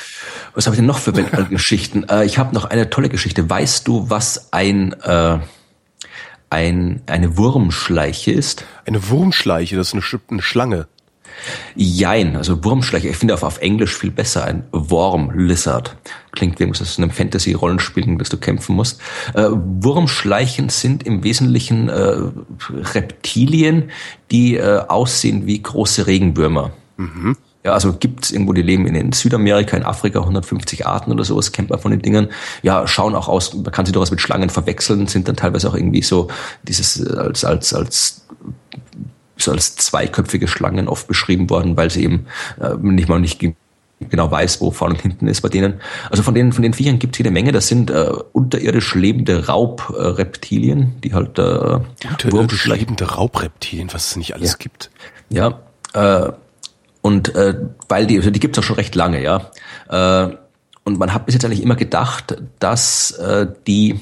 Was habe ich denn noch für Weltallgeschichten? äh, ich habe noch eine tolle Geschichte. Weißt du, was ein äh, ein eine Wurmschleiche ist? Eine Wurmschleiche, das ist eine, eine Schlange. Jein, also Wurmschleicher, ich finde auf, auf Englisch viel besser, ein Worm Lizard. Klingt wie in einem Fantasy-Rollenspiel, das du kämpfen musst. Äh, Wurmschleichen sind im Wesentlichen äh, Reptilien, die äh, aussehen wie große Regenwürmer. Mhm. Ja, also gibt es irgendwo, die leben in, in Südamerika, in Afrika, 150 Arten oder sowas, kennt man von den Dingern. Ja, schauen auch aus, man kann sie durchaus mit Schlangen verwechseln, sind dann teilweise auch irgendwie so dieses äh, als, als, als so als zweiköpfige Schlangen oft beschrieben worden, weil sie eben äh, nicht mal nicht genau weiß, wo vorne und hinten ist bei denen. Also von den von den Viechern gibt es jede Menge. Das sind äh, unterirdisch lebende Raubreptilien, die halt äh, unterirdisch lebende Raubreptilien, was es nicht alles ja. gibt. Ja, äh, und äh, weil die, also die gibt es auch schon recht lange, ja. Äh, und man hat bis jetzt eigentlich immer gedacht, dass äh, die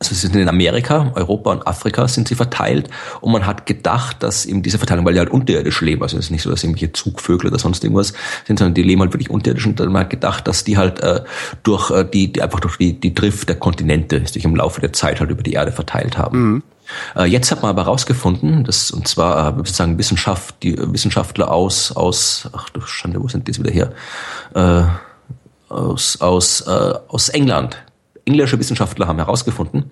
also sie sind in Amerika, Europa und Afrika sind sie verteilt und man hat gedacht, dass eben diese Verteilung, weil die halt unterirdisch leben, also es ist nicht so, dass irgendwelche Zugvögel oder sonst irgendwas sind, sondern die leben halt wirklich unterirdisch und man hat gedacht, dass die halt äh, durch äh, die, die einfach durch die, die Drift der Kontinente sich im Laufe der Zeit halt über die Erde verteilt haben. Mhm. Äh, jetzt hat man aber herausgefunden, dass, und zwar äh, sozusagen Wissenschaft, die Wissenschaftler aus, aus, ach du Schande, wo sind die jetzt wieder her? Äh, aus, aus, äh, aus England englische Wissenschaftler haben herausgefunden,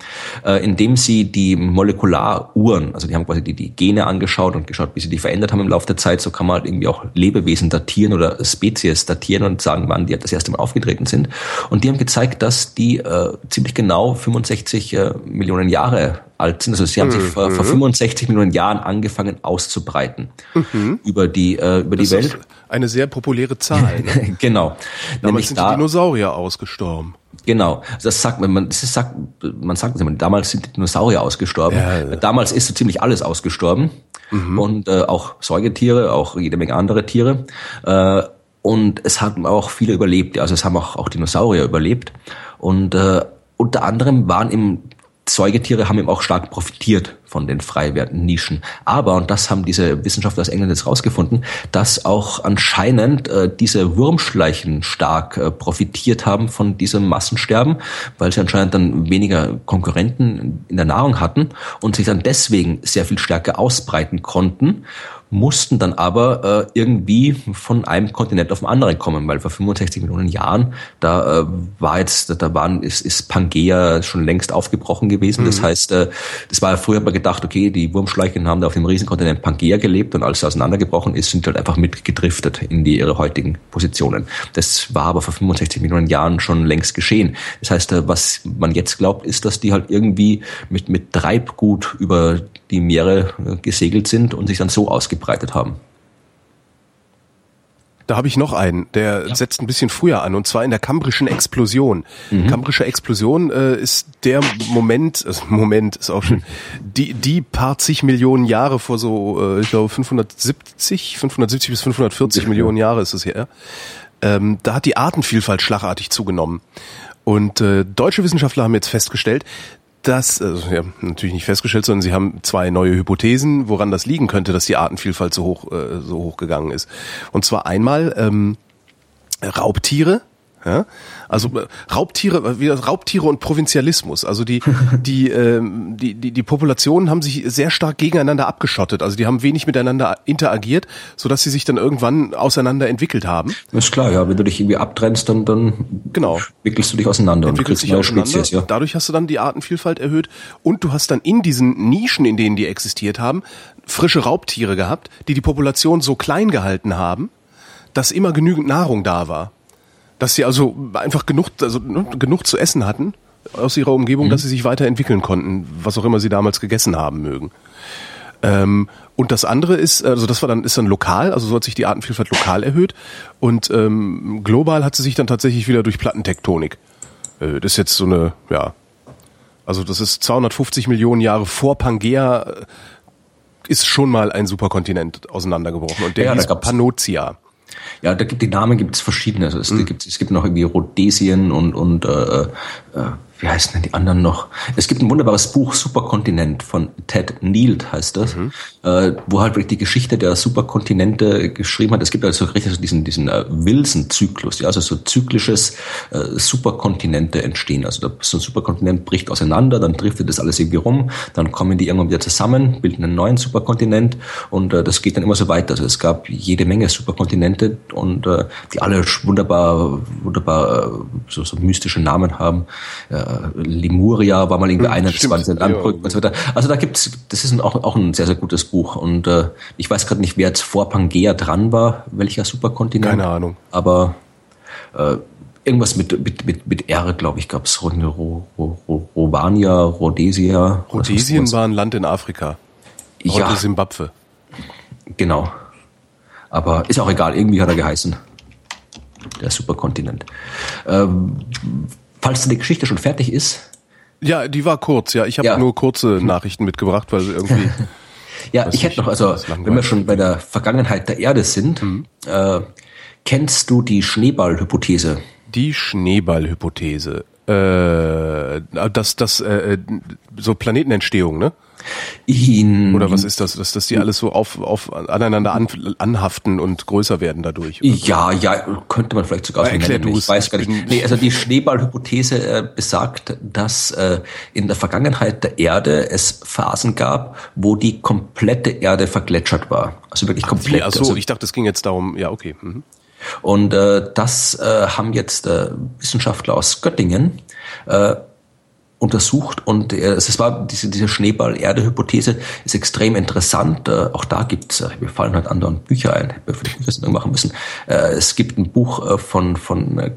äh, indem sie die Molekularuhren, also die haben quasi die, die Gene angeschaut und geschaut, wie sie die verändert haben im Laufe der Zeit, so kann man halt irgendwie auch Lebewesen datieren oder Spezies datieren und sagen, wann die das erste Mal aufgetreten sind. Und die haben gezeigt, dass die äh, ziemlich genau 65 äh, Millionen Jahre alt sind. Also sie haben mhm. sich vor, vor 65 Millionen Jahren angefangen auszubreiten mhm. über die äh, über das die Welt. eine sehr populäre Zahl. Ne? genau. Damals sind da, die Dinosaurier ausgestorben. Genau, das sagt man, das ist, sagt, man sagt immer, damals sind die Dinosaurier ausgestorben. Ja, ja. Damals ist so ziemlich alles ausgestorben mhm. und äh, auch Säugetiere, auch jede Menge andere Tiere. Äh, und es haben auch viele überlebt, also es haben auch, auch Dinosaurier überlebt. Und äh, unter anderem waren im Säugetiere haben eben auch stark profitiert von den freiwerden Nischen. Aber, und das haben diese Wissenschaftler aus England jetzt rausgefunden, dass auch anscheinend äh, diese Wurmschleichen stark äh, profitiert haben von diesem Massensterben, weil sie anscheinend dann weniger Konkurrenten in der Nahrung hatten und sich dann deswegen sehr viel stärker ausbreiten konnten mussten dann aber äh, irgendwie von einem Kontinent auf den anderen kommen, weil vor 65 Millionen Jahren, da äh, war jetzt, da waren, ist, ist Pangea schon längst aufgebrochen gewesen. Mhm. Das heißt, äh, das war früher hat man gedacht, okay, die Wurmschleichen haben da auf dem Riesenkontinent Pangea gelebt und als er auseinandergebrochen ist, sind halt einfach mitgedriftet in die ihre heutigen Positionen. Das war aber vor 65 Millionen Jahren schon längst geschehen. Das heißt, äh, was man jetzt glaubt, ist, dass die halt irgendwie mit, mit Treibgut über die Meere äh, gesegelt sind und sich dann so ausgebreitet haben. Da habe ich noch einen, der ja. setzt ein bisschen früher an, und zwar in der kambrischen Explosion. Mhm. Kambrische Explosion äh, ist der Moment, also Moment ist auch schon, die, die paar zig Millionen Jahre vor so, äh, ich glaube 570, 570 bis 540 ja. Millionen Jahre ist es her. Ähm, da hat die Artenvielfalt schlagartig zugenommen. Und äh, deutsche Wissenschaftler haben jetzt festgestellt, dass, also, ja, natürlich nicht festgestellt, sondern sie haben zwei neue Hypothesen, woran das liegen könnte, dass die Artenvielfalt so hoch, äh, so hoch gegangen ist. Und zwar einmal ähm, Raubtiere, ja? Also äh, Raubtiere, äh, wie Raubtiere und Provinzialismus. Also die, die, ähm, die, die, die Populationen haben sich sehr stark gegeneinander abgeschottet. Also die haben wenig miteinander interagiert, sodass sie sich dann irgendwann auseinander entwickelt haben. Das ist klar, ja. Wenn du dich irgendwie abtrennst, dann, dann genau. entwickelst du dich auseinander Entwickelst und kriegst neue Spezies, ja. Dadurch hast du dann die Artenvielfalt erhöht und du hast dann in diesen Nischen, in denen die existiert haben, frische Raubtiere gehabt, die die Population so klein gehalten haben, dass immer genügend Nahrung da war dass sie also einfach genug, also ne, genug zu essen hatten aus ihrer Umgebung, mhm. dass sie sich weiterentwickeln konnten, was auch immer sie damals gegessen haben mögen. Ähm, und das andere ist, also das war dann ist dann lokal, also so hat sich die Artenvielfalt lokal erhöht und ähm, global hat sie sich dann tatsächlich wieder durch Plattentektonik. Äh, das ist jetzt so eine, ja, also das ist 250 Millionen Jahre vor Pangea äh, ist schon mal ein Superkontinent auseinandergebrochen und der ja, hieß Pannotia. Ja, da gibt die Namen gibt es verschiedene. Also es, mhm. gibt, es gibt noch irgendwie Rhodesien und und äh, äh, wie heißen denn die anderen noch? Es gibt ein wunderbares Buch, Superkontinent von Ted Neild heißt das, mhm. äh, wo halt wirklich die Geschichte der Superkontinente geschrieben hat. Es gibt also richtig diesen, diesen äh, Wilson-Zyklus, ja, also so zyklisches äh, Superkontinente entstehen. Also so ein Superkontinent bricht auseinander, dann driftet das alles irgendwie rum, dann kommen die irgendwann wieder zusammen, bilden einen neuen Superkontinent und äh, das geht dann immer so weiter. Also es gab jede Menge Superkontinente und äh, die alle wunderbar, wunderbar äh, so, so mystische Namen haben. Äh, Lemuria war mal irgendwie hm, einer, das waren Landbrücken und so weiter. Also da gibt's, das ist auch, auch ein sehr, sehr gutes Buch. Und äh, ich weiß gerade nicht, wer jetzt vor Pangea dran war, welcher Superkontinent. Keine Ahnung. Aber äh, irgendwas mit, mit, mit, mit R, glaube ich, gab's Ro, Ro, Ro, Rovania, Rhodesia. Rhodesien war ein Land in Afrika. Heute ja. Simbabwe. Genau. Aber ist auch egal, irgendwie hat er geheißen. Der Superkontinent. Ähm, falls die Geschichte schon fertig ist. Ja, die war kurz, ja. Ich habe ja. nur kurze Nachrichten mitgebracht, weil irgendwie. ja, ich hätte noch, also wenn wir schon bei der Vergangenheit der Erde sind, mhm. äh, kennst du die Schneeballhypothese? Die Schneeballhypothese. Äh, das, das, äh, so Planetenentstehung, ne? In, Oder was ist das, dass, dass die alles so auf, auf aneinander an, anhaften und größer werden dadurch? Ja, ja, könnte man vielleicht sogar so erklären. Ich weiß gar nicht. Nee, also die Schneeballhypothese äh, besagt, dass äh, in der Vergangenheit der Erde es Phasen gab, wo die komplette Erde vergletschert war. Also wirklich komplett. Ach so, also, ich dachte, es ging jetzt darum, ja, okay. Mhm. Und äh, das äh, haben jetzt äh, Wissenschaftler aus Göttingen äh, untersucht und äh, es war diese, diese Schneeball-Erde-Hypothese ist extrem interessant. Äh, auch da gibt es, äh, mir fallen halt anderen Bücher ein, hätte vielleicht eine machen müssen. Äh, es gibt ein Buch äh, von, von äh,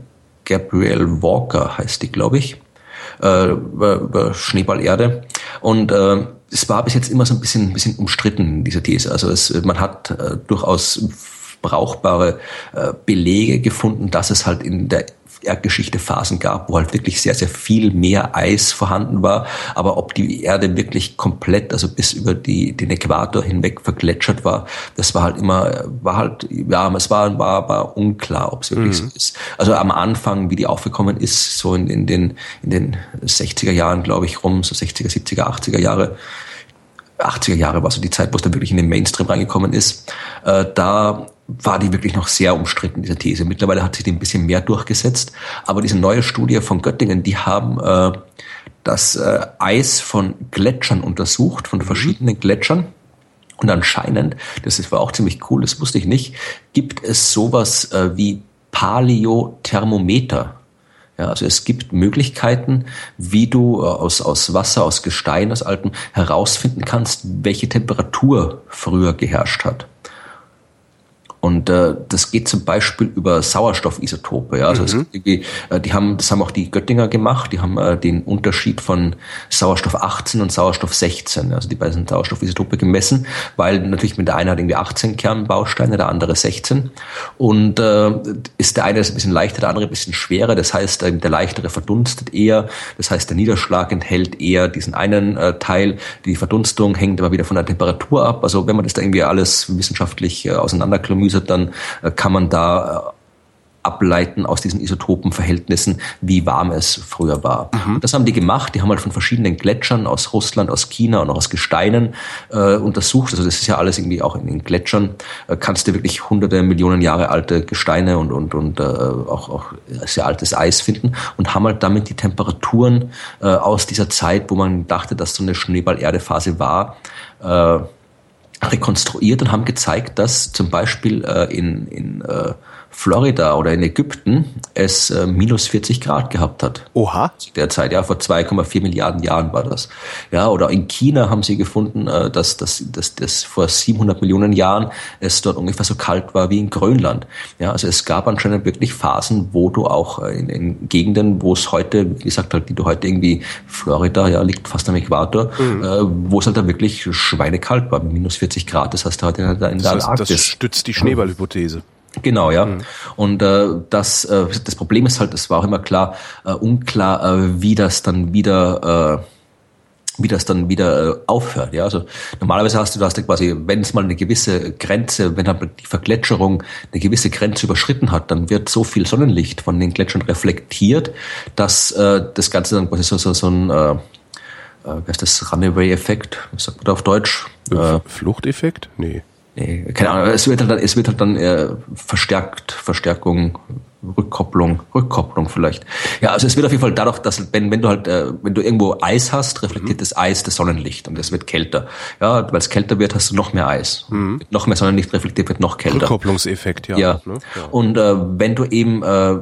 Gabriel Walker, heißt die, glaube ich, äh, über, Schneeball-Erde. Und äh, es war bis jetzt immer so ein bisschen, bisschen umstritten, diese These. Also es, man hat äh, durchaus brauchbare äh, Belege gefunden, dass es halt in der Erdgeschichte Phasen gab, wo halt wirklich sehr, sehr viel mehr Eis vorhanden war. Aber ob die Erde wirklich komplett, also bis über die, den Äquator hinweg vergletschert war, das war halt immer, war halt, ja, es war, war, war unklar, ob es wirklich mhm. so ist. Also am Anfang, wie die aufgekommen ist, so in, in den, in den 60er Jahren, glaube ich, rum, so 60er, 70er, 80er Jahre, 80er Jahre war so die Zeit, wo es dann wirklich in den Mainstream reingekommen ist. Äh, da war die wirklich noch sehr umstritten, diese These. Mittlerweile hat sich die ein bisschen mehr durchgesetzt. Aber diese neue Studie von Göttingen, die haben äh, das äh, Eis von Gletschern untersucht, von mhm. verschiedenen Gletschern. Und anscheinend, das war auch ziemlich cool, das wusste ich nicht, gibt es sowas äh, wie Paleothermometer. Ja, also es gibt Möglichkeiten, wie du äh, aus, aus Wasser, aus Gestein, aus Alten herausfinden kannst, welche Temperatur früher geherrscht hat. Und äh, das geht zum Beispiel über Sauerstoffisotope. Ja? Also mhm. die, äh, die haben, das haben auch die Göttinger gemacht. Die haben äh, den Unterschied von Sauerstoff 18 und Sauerstoff 16, also die beiden Sauerstoffisotope gemessen, weil natürlich mit der eine hat irgendwie 18 Kernbausteine, der andere 16. Und äh, ist der eine ist ein bisschen leichter, der andere ein bisschen schwerer. Das heißt, äh, der leichtere verdunstet eher. Das heißt, der Niederschlag enthält eher diesen einen äh, Teil. Die Verdunstung hängt aber wieder von der Temperatur ab. Also wenn man das da irgendwie alles wissenschaftlich äh, auseinanderklamüsert, analysiert, dann äh, kann man da äh, ableiten aus diesen Isotopenverhältnissen, wie warm es früher war. Mhm. Das haben die gemacht. Die haben halt von verschiedenen Gletschern aus Russland, aus China und auch aus Gesteinen äh, untersucht. Also das ist ja alles irgendwie auch in den Gletschern. Äh, kannst du wirklich hunderte Millionen Jahre alte Gesteine und, und, und äh, auch, auch sehr altes Eis finden und haben halt damit die Temperaturen äh, aus dieser Zeit, wo man dachte, dass so eine Schneeball-Erde-Phase war, rekonstruiert und haben gezeigt, dass zum Beispiel äh, in, in äh, Florida oder in Ägypten es äh, minus 40 Grad gehabt hat. Oha. Derzeit, ja, vor 2,4 Milliarden Jahren war das. Ja, oder in China haben sie gefunden, äh, dass, dass, dass, dass vor 700 Millionen Jahren es dort ungefähr so kalt war wie in Grönland. Ja, also es gab anscheinend wirklich Phasen, wo du auch äh, in, in Gegenden, wo es heute, wie gesagt, halt, die du heute irgendwie, Florida, ja, liegt fast am Äquator, mhm. äh, wo es halt da wirklich schweinekalt war, minus 40 Grad. Das heißt, heute in der, in der das heißt, Arktis. Das stützt die Schneeballhypothese. Genau, ja. Mhm. Und äh, das, äh, das Problem ist halt, es war auch immer klar, äh, unklar, äh, wie das dann wieder äh, wie das dann wieder äh, aufhört. Ja, also normalerweise hast du, du hast ja quasi, wenn es mal eine gewisse Grenze, wenn halt die Vergletscherung eine gewisse Grenze überschritten hat, dann wird so viel Sonnenlicht von den Gletschern reflektiert, dass äh, das Ganze dann quasi so, so, so ein äh, äh, ist das Runaway-Effekt? Was sagt man da auf Deutsch? Äh, Fluchteffekt? Nee. Nee, keine Ahnung. Es wird halt dann, es wird halt dann äh, verstärkt, Verstärkung, Rückkopplung, Rückkopplung vielleicht. Ja, also es wird auf jeden Fall dadurch, dass wenn, wenn du halt, äh, wenn du irgendwo Eis hast, reflektiert mhm. das Eis das Sonnenlicht und es wird kälter. Ja, weil es kälter wird, hast du noch mehr Eis. Mhm. Noch mehr Sonnenlicht reflektiert wird noch kälter. Rückkopplungseffekt, ja. Ja. Ne? ja. Und äh, wenn du eben äh,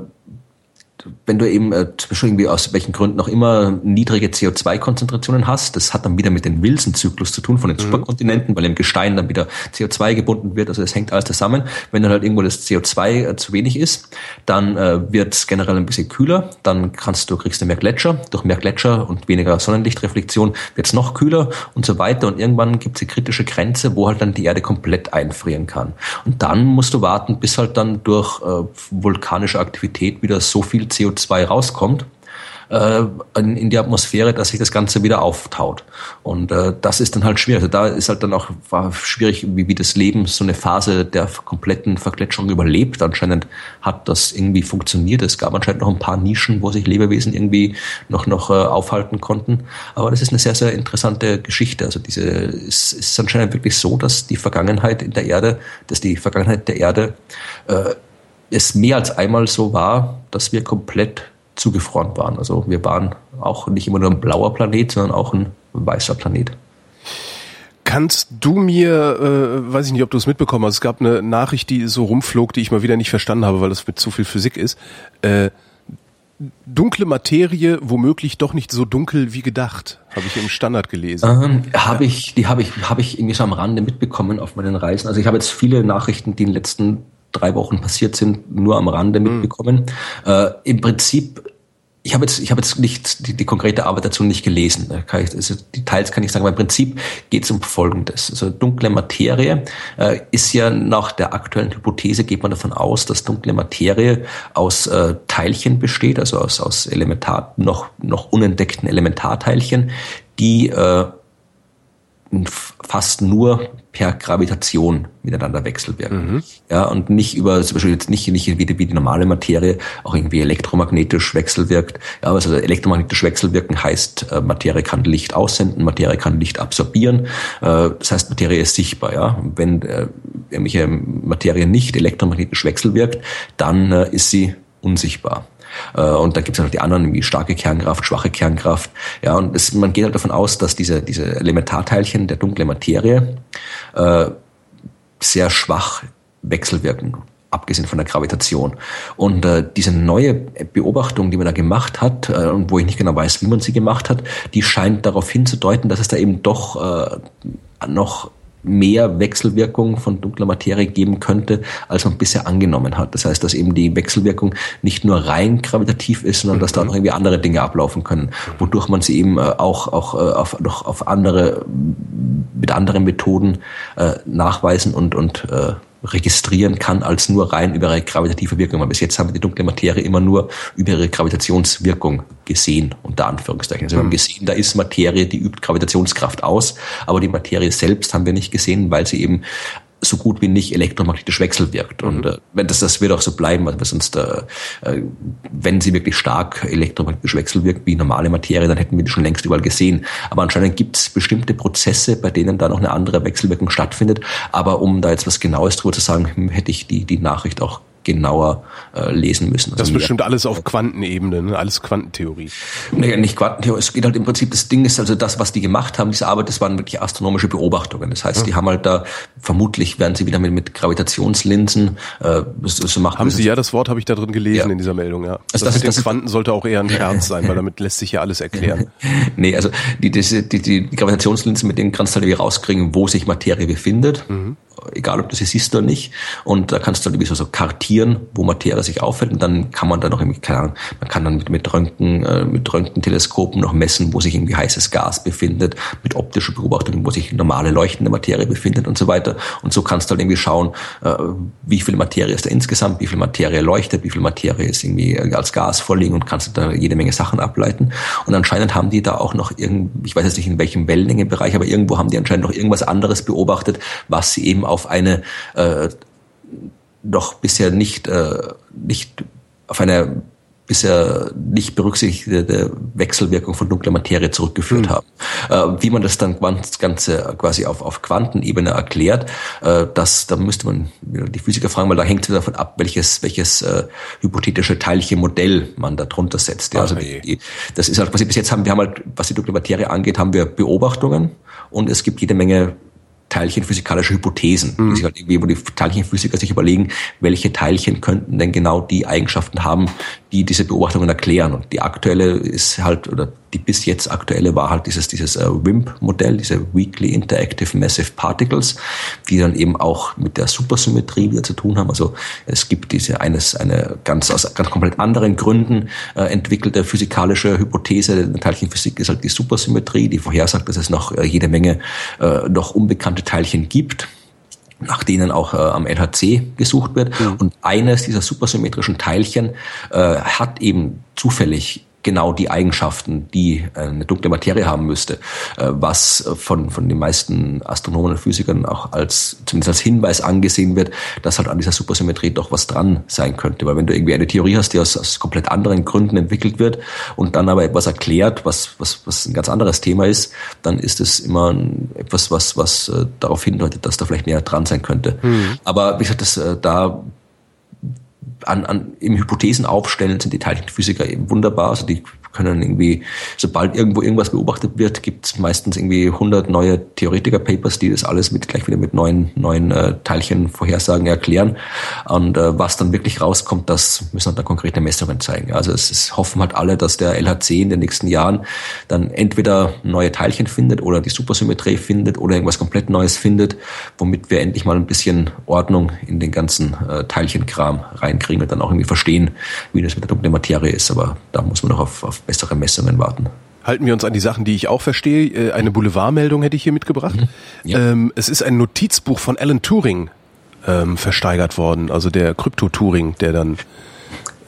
wenn du eben äh, zum Beispiel irgendwie aus welchen Gründen auch immer niedrige CO2-Konzentrationen hast, das hat dann wieder mit dem Wilson-Zyklus zu tun von den mhm. Superkontinenten, weil im Gestein dann wieder CO2 gebunden wird, also es hängt alles zusammen. Wenn dann halt irgendwo das CO2 äh, zu wenig ist, dann äh, wird es generell ein bisschen kühler, dann kannst du, kriegst du mehr Gletscher, durch mehr Gletscher und weniger Sonnenlichtreflexion wird es noch kühler und so weiter und irgendwann gibt es eine kritische Grenze, wo halt dann die Erde komplett einfrieren kann. Und dann musst du warten, bis halt dann durch äh, vulkanische Aktivität wieder so viel CO2 rauskommt äh, in die Atmosphäre, dass sich das Ganze wieder auftaut. Und äh, das ist dann halt schwierig. Also da ist halt dann auch schwierig, wie, wie das Leben so eine Phase der kompletten Vergletschung überlebt. Anscheinend hat das irgendwie funktioniert. Es gab anscheinend noch ein paar Nischen, wo sich Lebewesen irgendwie noch noch äh, aufhalten konnten. Aber das ist eine sehr sehr interessante Geschichte. Also diese es ist anscheinend wirklich so, dass die Vergangenheit in der Erde, dass die Vergangenheit der Erde äh, es mehr als einmal so war, dass wir komplett zugefroren waren. Also wir waren auch nicht immer nur ein blauer Planet, sondern auch ein weißer Planet. Kannst du mir, äh, weiß ich nicht, ob du es mitbekommen hast, es gab eine Nachricht, die so rumflog, die ich mal wieder nicht verstanden habe, weil das mit zu viel Physik ist. Äh, dunkle Materie womöglich doch nicht so dunkel wie gedacht, habe ich im Standard gelesen. Ähm, habe ich, die habe ich, habe ich irgendwie so am Rande mitbekommen auf meinen Reisen. Also ich habe jetzt viele Nachrichten, die in den letzten drei Wochen passiert sind, nur am Rande mhm. mitbekommen. Äh, Im Prinzip ich habe jetzt, ich habe jetzt nicht die, die konkrete Arbeit dazu nicht gelesen. Kann ich, also Details kann ich sagen, aber im Prinzip geht es um Folgendes. Also dunkle Materie äh, ist ja nach der aktuellen Hypothese geht man davon aus, dass dunkle Materie aus äh, Teilchen besteht, also aus, aus Elementar noch noch unentdeckten Elementarteilchen, die äh, fast nur per Gravitation miteinander wechselwirken. Mhm. Ja, und nicht über, zum Beispiel jetzt nicht, nicht wie die, wie die normale Materie auch irgendwie elektromagnetisch wechselwirkt. Ja, also elektromagnetisch wechselwirken heißt, äh, Materie kann Licht aussenden, Materie kann Licht absorbieren. Äh, das heißt, Materie ist sichtbar. Ja, wenn äh, irgendwelche Materie nicht elektromagnetisch wechselwirkt, dann äh, ist sie unsichtbar. Äh, und da gibt es noch die anderen, wie starke Kernkraft, schwache Kernkraft. Ja, und es, man geht halt davon aus, dass diese, diese Elementarteilchen der dunklen Materie äh, sehr schwach wechselwirken abgesehen von der Gravitation. Und äh, diese neue Beobachtung, die man da gemacht hat, äh, und wo ich nicht genau weiß, wie man sie gemacht hat, die scheint darauf hinzudeuten, dass es da eben doch äh, noch mehr Wechselwirkung von dunkler Materie geben könnte, als man bisher angenommen hat. Das heißt, dass eben die Wechselwirkung nicht nur rein gravitativ ist, sondern dass da noch irgendwie andere Dinge ablaufen können, wodurch man sie eben äh, auch, auch äh, auf, noch auf andere, mit anderen Methoden äh, nachweisen und, und äh, registrieren kann als nur rein über ihre gravitative Wirkung. Weil bis jetzt haben wir die dunkle Materie immer nur über ihre Gravitationswirkung gesehen, unter Anführungszeichen. Also wir haben mhm. gesehen, da ist Materie, die übt Gravitationskraft aus, aber die Materie selbst haben wir nicht gesehen, weil sie eben so gut wie nicht elektromagnetisch wechselwirkt. Und mhm. äh, wenn das, das wird auch so bleiben, also sonst, äh, äh, wenn sie wirklich stark elektromagnetisch wechselwirkt wie normale Materie, dann hätten wir die schon längst überall gesehen. Aber anscheinend gibt es bestimmte Prozesse, bei denen da noch eine andere Wechselwirkung stattfindet. Aber um da jetzt was Genaues drüber zu sagen, hm, hätte ich die, die Nachricht auch genauer äh, lesen müssen. Also das ist bestimmt alles auf Quantenebene, ne? alles Quantentheorie. Naja, nicht Quantentheorie, es geht halt im Prinzip, das Ding ist also das, was die gemacht haben, diese Arbeit, das waren wirklich astronomische Beobachtungen. Das heißt, mhm. die haben halt da, vermutlich werden sie wieder mit, mit Gravitationslinsen äh, so, machen. Haben sie ja, das Wort habe ich da drin gelesen ja. in dieser Meldung, ja. Also das, das mit den Quanten sollte auch eher ein Scherz sein, weil damit lässt sich ja alles erklären. nee, also die, die, die, die Gravitationslinsen, mit denen kannst du halt irgendwie rauskriegen, wo sich Materie befindet. Mhm egal ob du sie siehst oder nicht. Und da kannst du dann irgendwie so, so kartieren, wo Materie sich auffällt. Und dann kann man dann noch irgendwie, keine Ahnung, man kann dann mit, mit Röntgen, äh, mit Röntgenteleskopen noch messen, wo sich irgendwie heißes Gas befindet, mit optischer Beobachtung, wo sich normale leuchtende Materie befindet und so weiter. Und so kannst du dann irgendwie schauen, äh, wie viel Materie ist da insgesamt, wie viel Materie leuchtet, wie viel Materie ist irgendwie als Gas vorliegen und kannst da jede Menge Sachen ableiten. Und anscheinend haben die da auch noch irgend, ich weiß jetzt nicht in welchem Wellenlängebereich, aber irgendwo haben die anscheinend noch irgendwas anderes beobachtet, was sie eben auf eine äh, doch bisher nicht, äh, nicht auf eine bisher nicht berücksichtigte Wechselwirkung von dunkler Materie zurückgeführt mhm. haben. Äh, wie man das dann ganz, Ganze quasi auf, auf Quantenebene erklärt, äh, das, da müsste man die Physiker fragen, weil da hängt es davon ab, welches, welches äh, hypothetische Teilchenmodell man da drunter setzt. Ja, also die, die, das ist halt, was wir bis jetzt haben, wir haben halt, was die dunkle Materie angeht, haben wir Beobachtungen und es gibt jede Menge teilchenphysikalische Hypothesen, mhm. die sich halt irgendwie, wo die Teilchenphysiker sich überlegen, welche Teilchen könnten denn genau die Eigenschaften haben, die diese Beobachtungen erklären. Und die aktuelle ist halt, oder die bis jetzt aktuelle war halt dieses, dieses äh, WIMP-Modell, diese Weakly Interactive Massive Particles, die dann eben auch mit der Supersymmetrie wieder zu tun haben. Also es gibt diese eines, eine ganz aus ganz komplett anderen Gründen äh, entwickelte physikalische Hypothese der Teilchenphysik ist halt die Supersymmetrie, die vorhersagt, dass es noch äh, jede Menge äh, noch unbekannte Teilchen gibt nach denen auch äh, am LHC gesucht wird. Mhm. Und eines dieser supersymmetrischen Teilchen äh, hat eben zufällig genau die Eigenschaften, die äh, eine dunkle Materie haben müsste, äh, was von, von den meisten Astronomen und Physikern auch als, zumindest als Hinweis angesehen wird, dass halt an dieser Supersymmetrie doch was dran sein könnte. Weil wenn du irgendwie eine Theorie hast, die aus, aus komplett anderen Gründen entwickelt wird und dann aber etwas erklärt, was, was, was ein ganz anderes Thema ist, dann ist es immer etwas, was, was äh, darauf hindeutet, dass da vielleicht mehr dran sein könnte. Mhm. Aber wie gesagt, das, da an, an, im Hypothesen aufstellen sind die Teilchenphysiker eben wunderbar. Also die können irgendwie, sobald irgendwo irgendwas beobachtet wird, gibt es meistens irgendwie 100 neue Theoretiker-Papers, die das alles mit gleich wieder mit neuen neuen äh, Teilchenvorhersagen erklären. Und äh, was dann wirklich rauskommt, das müssen dann konkrete Messungen zeigen. Also es, es hoffen halt alle, dass der LHC in den nächsten Jahren dann entweder neue Teilchen findet oder die Supersymmetrie findet oder irgendwas komplett Neues findet, womit wir endlich mal ein bisschen Ordnung in den ganzen äh, Teilchenkram reinkriegen und dann auch irgendwie verstehen, wie das mit der dunklen Materie ist. Aber da muss man noch auf, auf bessere Messungen warten. Halten wir uns an die Sachen, die ich auch verstehe. Äh, eine Boulevardmeldung hätte ich hier mitgebracht. Mhm. Ja. Ähm, es ist ein Notizbuch von Alan Turing ähm, versteigert worden, also der Krypto-Turing, der dann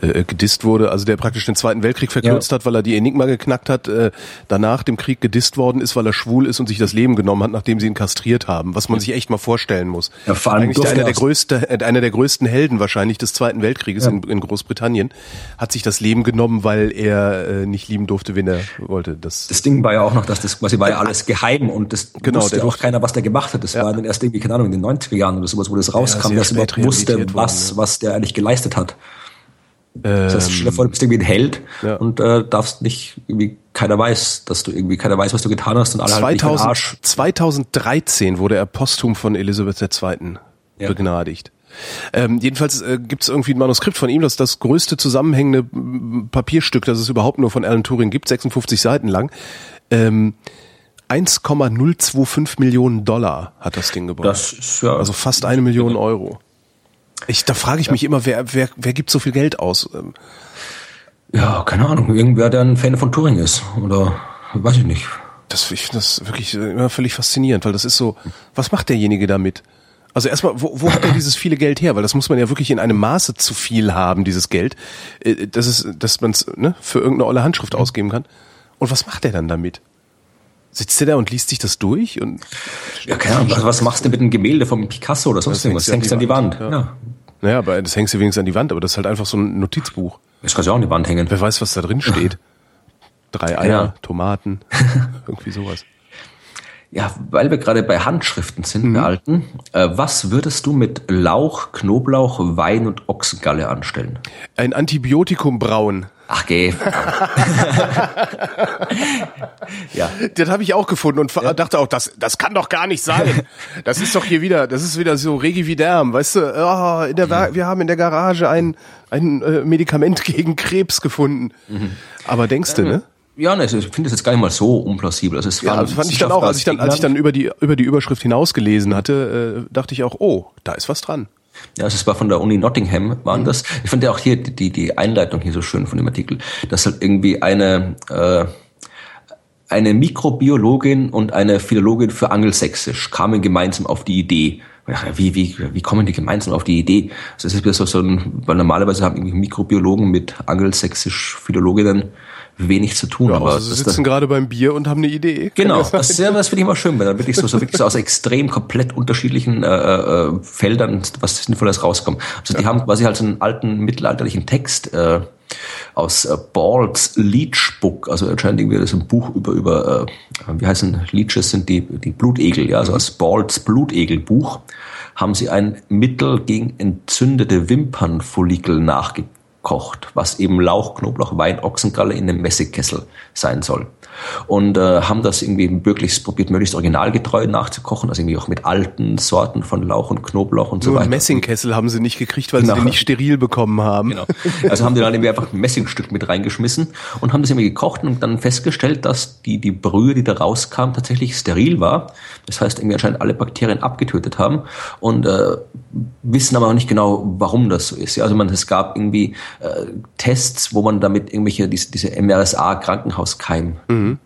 äh, gedisst wurde, also der praktisch den Zweiten Weltkrieg verkürzt ja. hat, weil er die Enigma geknackt hat, äh, danach dem Krieg gedisst worden ist, weil er schwul ist und sich das Leben genommen hat, nachdem sie ihn kastriert haben, was man sich echt mal vorstellen muss. Ja, vor allem Eigentlich einer der, größte, äh, einer der größten Helden wahrscheinlich des Zweiten Weltkrieges ja. in, in, Großbritannien, hat sich das Leben genommen, weil er äh, nicht lieben durfte, wen er wollte. Das, das Ding war ja auch noch, dass das quasi war ja alles geheim und das genau, wusste auch keiner, was der gemacht hat. Das ja. war dann erst irgendwie, keine Ahnung, in den 90er Jahren oder sowas, wo das rauskam, dass überhaupt wusste, was, was der eigentlich geleistet hat. Das heißt, stell dir vor, du bist irgendwie ein Held ja. und äh, darfst nicht, irgendwie keiner weiß, dass du irgendwie, keiner weiß, was du getan hast und alle 2000, halt Arsch. 2013 wurde er posthum von Elisabeth II. Ja. begnadigt. Ähm, jedenfalls äh, gibt es irgendwie ein Manuskript von ihm, das ist das größte zusammenhängende Papierstück, das es überhaupt nur von Alan Turing gibt, 56 Seiten lang. Ähm, 1,025 Millionen Dollar hat das Ding gebraucht. Das ist ja also fast eine Million Euro. Ich, da frage ich ja. mich immer, wer, wer, wer gibt so viel Geld aus? Ähm, ja, keine Ahnung. Irgendwer, der ein Fan von Turing ist. Oder weiß ich nicht. Das, ich finde das wirklich immer völlig faszinierend, weil das ist so, was macht derjenige damit? Also erstmal, wo, wo hat er dieses viele Geld her? Weil das muss man ja wirklich in einem Maße zu viel haben, dieses Geld, äh, dass es, dass man es ne, für irgendeine olle Handschrift mhm. ausgeben kann. Und was macht er dann damit? Sitzt er da und liest sich das durch? Und ja, keine Ahnung. Was, was machst du mit einem Gemälde vom Picasso oder sonst irgendwas? Das hängst du an die Wand. Wand. Ja. ja. Naja, aber das hängst du wenigstens an die Wand, aber das ist halt einfach so ein Notizbuch. Das kannst du auch an die Wand hängen. Wer weiß, was da drin steht. Drei Eier, ja. Tomaten, irgendwie sowas. Ja, weil wir gerade bei Handschriften sind, mhm. bei alten. Äh, was würdest du mit Lauch, Knoblauch, Wein und Ochsengalle anstellen? Ein Antibiotikum brauen. Ach geh. ja. Das habe ich auch gefunden und ja. dachte auch, das, das kann doch gar nicht sein. Das ist doch hier wieder, das ist wieder so Regividerm, weißt du? Oh, in der, mhm. wir haben in der Garage ein, ein äh, Medikament gegen Krebs gefunden. Mhm. Aber denkst du, ne? Ja, ne, ich finde es jetzt gar nicht mal so unplausibel. Also es ja, das fand ich dann auch, als ich dann, als ich dann über die, über die Überschrift hinausgelesen hatte, äh, dachte ich auch, oh, da ist was dran. Ja, also es war von der Uni Nottingham, waren mhm. das. Ich fand ja auch hier die, die Einleitung hier so schön von dem Artikel, dass halt irgendwie eine, äh, eine Mikrobiologin und eine Philologin für Angelsächsisch kamen gemeinsam auf die Idee. Wie, wie, wie kommen die gemeinsam auf die Idee? Also es ist wieder so, so ein, weil normalerweise haben irgendwie Mikrobiologen mit Angelsächsisch Philologinnen wenig zu tun. Ja, aber also sie sitzen gerade beim Bier und haben eine Idee. Genau, das, ja, das finde ich immer schön, wenn dann wirklich so, so wirklich so aus extrem komplett unterschiedlichen äh, äh, Feldern was Sinnvolles rauskommt. Also die haben quasi halt so einen alten mittelalterlichen Text äh, aus äh, Balls Leech Book, also anscheinend irgendwie das ein Buch über über äh, wie heißen Leeches sind die die Blutegel, ja, also aus Balls Blutegelbuch haben sie ein Mittel gegen entzündete Wimpernfollikel nachgebildet kocht, was eben Lauch, Knoblauch, Wein, Ochsengalle in einem Messikkessel sein soll und äh, haben das irgendwie möglichst probiert, möglichst originalgetreu nachzukochen, also irgendwie auch mit alten Sorten von Lauch und Knoblauch und Nur so weiter. Messingkessel haben sie nicht gekriegt, weil genau. sie den nicht steril bekommen haben. Genau. Also haben die dann irgendwie einfach ein Messingstück mit reingeschmissen und haben das irgendwie gekocht und dann festgestellt, dass die, die Brühe, die da rauskam, tatsächlich steril war. Das heißt, irgendwie anscheinend alle Bakterien abgetötet haben und äh, wissen aber auch nicht genau, warum das so ist. Ja, also man, es gab irgendwie äh, Tests, wo man damit irgendwelche, diese, diese MRSA-Krankenhauskeim mhm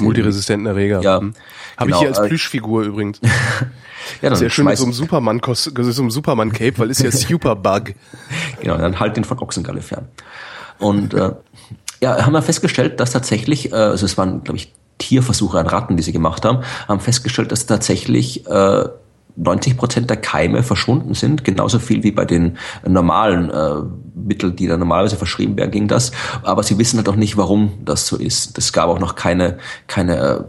Multiresistenten Erreger. Ja. Mhm. Habe genau. ich hier als Plüschfigur übrigens. ja, dann Sehr schön mit so einem Superman, so einem Superman Cape, weil ist ja Superbug. genau, dann halt den von Ochsengalle fern. Und äh, ja, haben wir festgestellt, dass tatsächlich, äh, also es waren, glaube ich, Tierversuche an Ratten, die sie gemacht haben, haben festgestellt, dass tatsächlich äh, 90 Prozent der Keime verschwunden sind, genauso viel wie bei den normalen äh, Mitteln, die da normalerweise verschrieben werden, ging das. Aber sie wissen halt auch nicht, warum das so ist. Es gab auch noch keine, keine äh,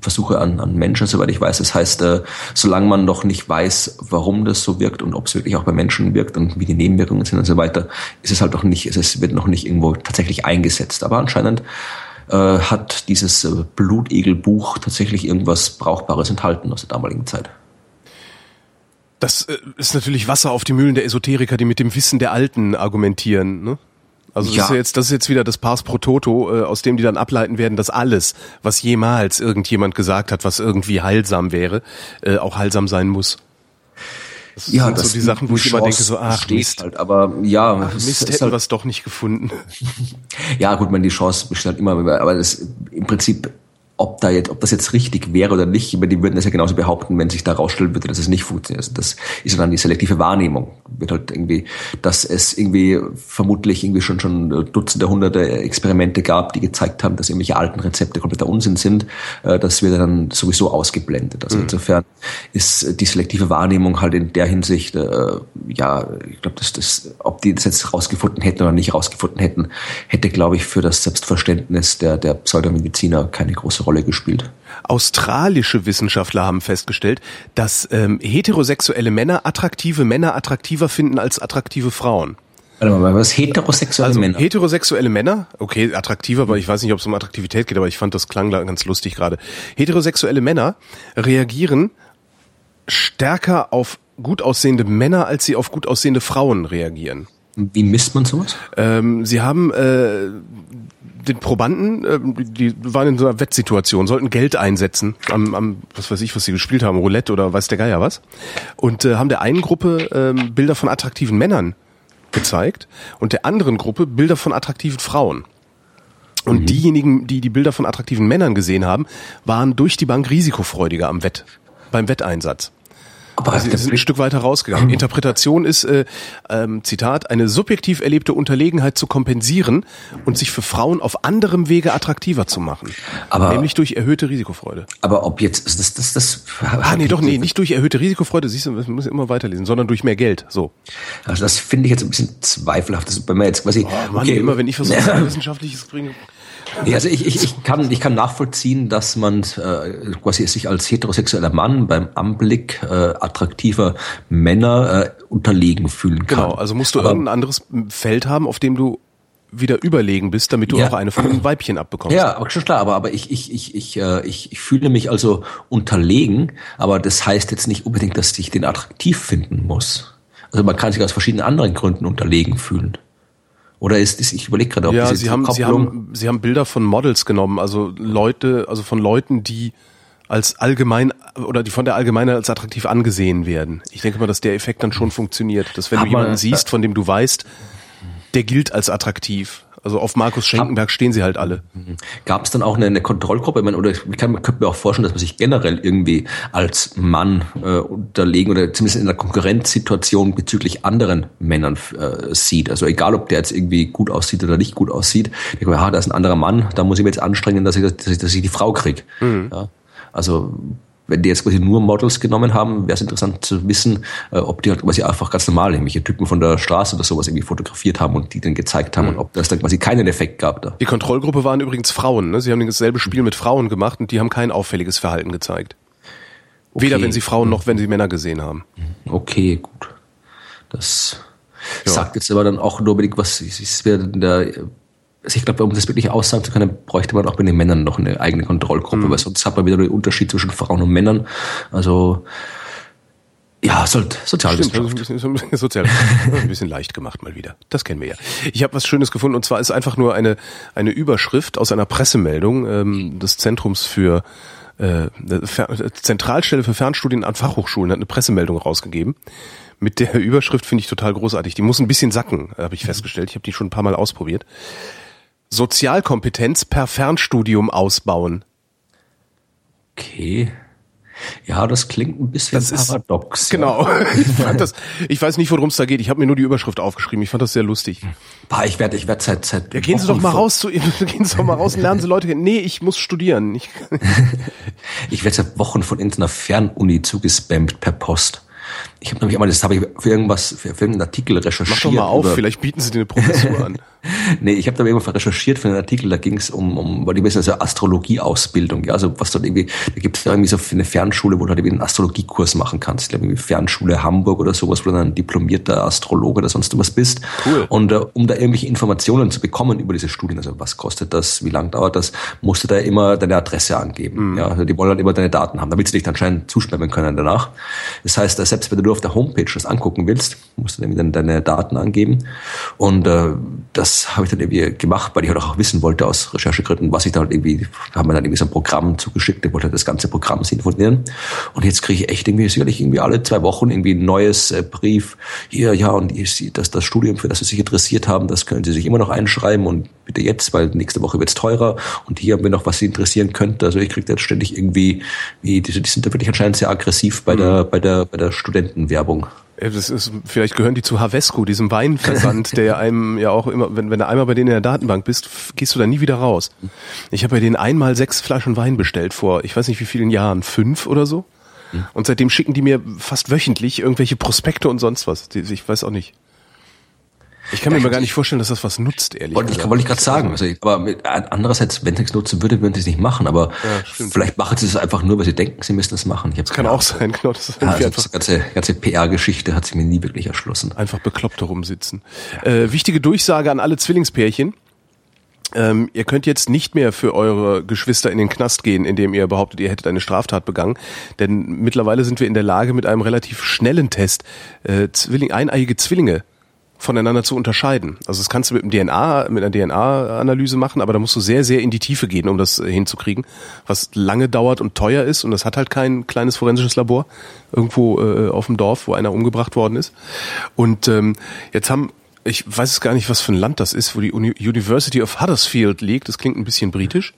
Versuche an, an Menschen, soweit ich weiß. Das heißt, äh, solange man noch nicht weiß, warum das so wirkt und ob es wirklich auch bei Menschen wirkt und wie die Nebenwirkungen sind und so weiter, ist es halt noch nicht, es wird noch nicht irgendwo tatsächlich eingesetzt. Aber anscheinend äh, hat dieses äh, Blutegelbuch tatsächlich irgendwas Brauchbares enthalten aus der damaligen Zeit. Das äh, ist natürlich Wasser auf die Mühlen der Esoteriker, die mit dem Wissen der Alten argumentieren. Ne? Also das, ja. ist ja jetzt, das ist jetzt wieder das Pars pro Toto, äh, aus dem die dann ableiten werden, dass alles, was jemals irgendjemand gesagt hat, was irgendwie heilsam wäre, äh, auch heilsam sein muss. Das ja, sind das so die Sachen, wo ich immer denke, so, ach Mist. Halt, aber ja, ach, Mist, hätten halt, wir es doch nicht gefunden. ja, gut, man die Chance besteht halt immer, aber das im Prinzip ob da jetzt, ob das jetzt richtig wäre oder nicht, über die würden das ja genauso behaupten, wenn sich da rausstellen würde, dass es nicht funktioniert. Also das ist dann die selektive Wahrnehmung. Wird halt irgendwie, dass es irgendwie vermutlich irgendwie schon schon Dutzende, Hunderte Experimente gab, die gezeigt haben, dass irgendwelche alten Rezepte kompletter Unsinn sind. Äh, das wird dann sowieso ausgeblendet. Also mhm. insofern ist die selektive Wahrnehmung halt in der Hinsicht, äh, ja, ich glaube, dass das, ob die das jetzt rausgefunden hätten oder nicht rausgefunden hätten, hätte, glaube ich, für das Selbstverständnis der, der Pseudomediziner keine große Rolle gespielt. Australische Wissenschaftler haben festgestellt, dass ähm, heterosexuelle Männer attraktive Männer attraktiver finden als attraktive Frauen. Warte mal, was heterosexuelle also, Männer? Heterosexuelle Männer, okay, attraktiver, aber ich weiß nicht, ob es um Attraktivität geht, aber ich fand das klang ganz lustig gerade. Heterosexuelle Männer reagieren stärker auf gut aussehende Männer, als sie auf gut aussehende Frauen reagieren. Wie misst man sowas? Ähm, sie haben äh, den Probanden, äh, die waren in so einer Wettsituation, sollten Geld einsetzen am, am was weiß ich, was sie gespielt haben, Roulette oder weiß der Geier was. Und äh, haben der einen Gruppe äh, Bilder von attraktiven Männern gezeigt und der anderen Gruppe Bilder von attraktiven Frauen. Und mhm. diejenigen, die die Bilder von attraktiven Männern gesehen haben, waren durch die Bank risikofreudiger am Wett, beim Wetteinsatz. Aber also sie sind ein Stück weiter rausgegangen. Interpretation ist, äh, ähm, Zitat, eine subjektiv erlebte Unterlegenheit zu kompensieren und sich für Frauen auf anderem Wege attraktiver zu machen. Aber, nämlich durch erhöhte Risikofreude. Aber ob jetzt, das, das, das, Ah, nee, doch, nee, nicht durch erhöhte Risikofreude, siehst du, man muss immer weiterlesen, sondern durch mehr Geld, so. Also das finde ich jetzt ein bisschen zweifelhaft, das ist bei mir jetzt quasi. Oh, Mann, okay, immer wenn ich versuche, wissenschaftliches bringe, ja, also ich, ich, ich, kann, ich kann nachvollziehen, dass man äh, quasi sich als heterosexueller Mann beim Anblick äh, attraktiver Männer äh, unterlegen fühlen kann. Genau, also musst du Aber, irgendein anderes Feld haben, auf dem du wieder überlegen bist, damit du ja. auch eine von den Weibchen abbekommst. Ja, aber schon klar, aber, aber ich, ich, ich, ich, äh, ich, ich fühle mich also unterlegen, aber das heißt jetzt nicht unbedingt, dass ich den attraktiv finden muss. Also man kann sich aus verschiedenen anderen Gründen unterlegen fühlen. Oder ist, ist ich überlege gerade, ob ja, sie haben, sie haben, sie haben Bilder von Models genommen, also Leute, also von Leuten, die als allgemein oder die von der Allgemeinheit als attraktiv angesehen werden. Ich denke mal, dass der Effekt dann schon funktioniert, dass wenn Hat du jemanden siehst, von dem du weißt, der gilt als attraktiv. Also auf Markus Schenkenberg stehen sie halt alle. Gab es dann auch eine, eine Kontrollgruppe? Ich meine, oder ich kann, könnte mir auch vorstellen, dass man sich generell irgendwie als Mann äh, unterlegen oder zumindest in einer Konkurrenzsituation bezüglich anderen Männern äh, sieht. Also egal, ob der jetzt irgendwie gut aussieht oder nicht gut aussieht. Ich denke, ja, da ist ein anderer Mann, da muss ich mir jetzt anstrengen, dass ich, dass ich, dass ich die Frau krieg. Mhm. Ja. Also wenn die jetzt quasi nur Models genommen haben, wäre es interessant zu wissen, äh, ob die halt quasi einfach ganz normal irgendwelche Typen von der Straße oder sowas irgendwie fotografiert haben und die dann gezeigt haben mhm. und ob das dann quasi keinen Effekt gab da. Die Kontrollgruppe waren übrigens Frauen, ne? Sie haben dasselbe Spiel mit Frauen gemacht und die haben kein auffälliges Verhalten gezeigt. Okay. Weder wenn sie Frauen noch wenn sie Männer gesehen haben. Okay, gut. Das ja. sagt jetzt aber dann auch nur unbedingt, was ist wer der also ich glaube, um das wirklich aussagen zu können, bräuchte man auch bei den Männern noch eine eigene Kontrollgruppe, mhm. weil sonst hat man wieder den Unterschied zwischen Frauen und Männern. Also ja, sollte Sozialwissenschaft. Stimmt, ein bisschen, sozial, ein bisschen leicht gemacht mal wieder. Das kennen wir ja. Ich habe was Schönes gefunden und zwar ist einfach nur eine eine Überschrift aus einer Pressemeldung ähm, des Zentrums für äh, Zentralstelle für Fernstudien an Fachhochschulen hat eine Pressemeldung rausgegeben. Mit der Überschrift finde ich total großartig. Die muss ein bisschen sacken, habe ich festgestellt. Ich habe die schon ein paar Mal ausprobiert. Sozialkompetenz per Fernstudium ausbauen. Okay. Ja, das klingt ein bisschen das paradox. Ist, genau. Ich, fand das, ich weiß nicht, worum es da geht. Ich habe mir nur die Überschrift aufgeschrieben. Ich fand das sehr lustig. Bah, ich werde ich werd seit, seit Ja, gehen Sie doch mal raus zu gehen Sie doch mal raus und lernen Sie Leute kennen. Nee, ich muss studieren. Ich, ich werde seit Wochen von irgendeiner Fernuni zugespammt per Post. Ich habe nämlich einmal, das habe ich für irgendwas, für, für einen Artikel recherchiert. Mach doch mal auf, vielleicht bieten sie dir eine Professur an. Nee, ich habe da irgendwann recherchiert für einen Artikel, da ging es um, um, weil die wissen, also Astrologieausbildung, ja, also was dort irgendwie, da gibt es da irgendwie so eine Fernschule, wo du halt irgendwie einen Astrologiekurs machen kannst. Ich glaube irgendwie Fernschule Hamburg oder sowas, wo du dann ein diplomierter Astrologe oder sonst was bist. Cool. Und äh, um da irgendwelche Informationen zu bekommen über diese Studien, also was kostet das, wie lang dauert das, musst du da immer deine Adresse angeben. Mhm. Ja, also die wollen halt immer deine Daten haben, damit sie dich anscheinend zuspammen können danach. Das heißt, selbst wenn du auf der Homepage das angucken willst, musst du dann deine Daten angeben. Und äh, das habe ich dann irgendwie gemacht, weil ich halt auch wissen wollte aus Recherchegründen, was ich da halt irgendwie, haben wir dann irgendwie so ein Programm zugeschickt, ich wollte das ganze Programm sinfonieren. Und jetzt kriege ich echt irgendwie sicherlich irgendwie alle zwei Wochen irgendwie ein neues äh, Brief. Hier, ja, und dass das Studium, für das Sie sich interessiert haben, das können Sie sich immer noch einschreiben und bitte jetzt, weil nächste Woche wird's teurer. Und hier haben wir noch, was Sie interessieren könnte. Also ich kriege jetzt ständig irgendwie, wie, die, die sind da wirklich anscheinend sehr aggressiv bei mhm. der, bei der, bei der Studentenwerbung. Das ist, vielleicht gehören die zu Havesco, diesem Weinversand, der einem ja auch immer, wenn, wenn du einmal bei denen in der Datenbank bist, gehst du da nie wieder raus. Ich habe bei denen einmal sechs Flaschen Wein bestellt vor, ich weiß nicht wie vielen Jahren, fünf oder so. Und seitdem schicken die mir fast wöchentlich irgendwelche Prospekte und sonst was. Ich weiß auch nicht. Ich kann mir mal gar nicht vorstellen, dass das was nutzt, ehrlich wollte gesagt. Ich, wollte ich gerade sagen. Also, aber mit, andererseits, wenn es nichts nutzen würde, würden sie es nicht machen. Aber ja, vielleicht machen sie es einfach nur, weil sie denken, sie müssen es machen. Ich das kann auch sein, genau. Das ist ja, also einfach, ganze, ganze PR-Geschichte hat sie mir nie wirklich erschlossen. Einfach bekloppt herumsitzen. Ja. Äh, wichtige Durchsage an alle Zwillingspärchen. Ähm, ihr könnt jetzt nicht mehr für eure Geschwister in den Knast gehen, indem ihr behauptet, ihr hättet eine Straftat begangen. Denn mittlerweile sind wir in der Lage, mit einem relativ schnellen Test äh, Zwilling, eineiige Zwillinge voneinander zu unterscheiden. Also das kannst du mit einem DNA, mit einer DNA-Analyse machen, aber da musst du sehr, sehr in die Tiefe gehen, um das äh, hinzukriegen, was lange dauert und teuer ist und das hat halt kein kleines forensisches Labor irgendwo äh, auf dem Dorf, wo einer umgebracht worden ist. Und ähm, jetzt haben ich weiß es gar nicht, was für ein Land das ist, wo die Uni University of Huddersfield liegt. Das klingt ein bisschen britisch.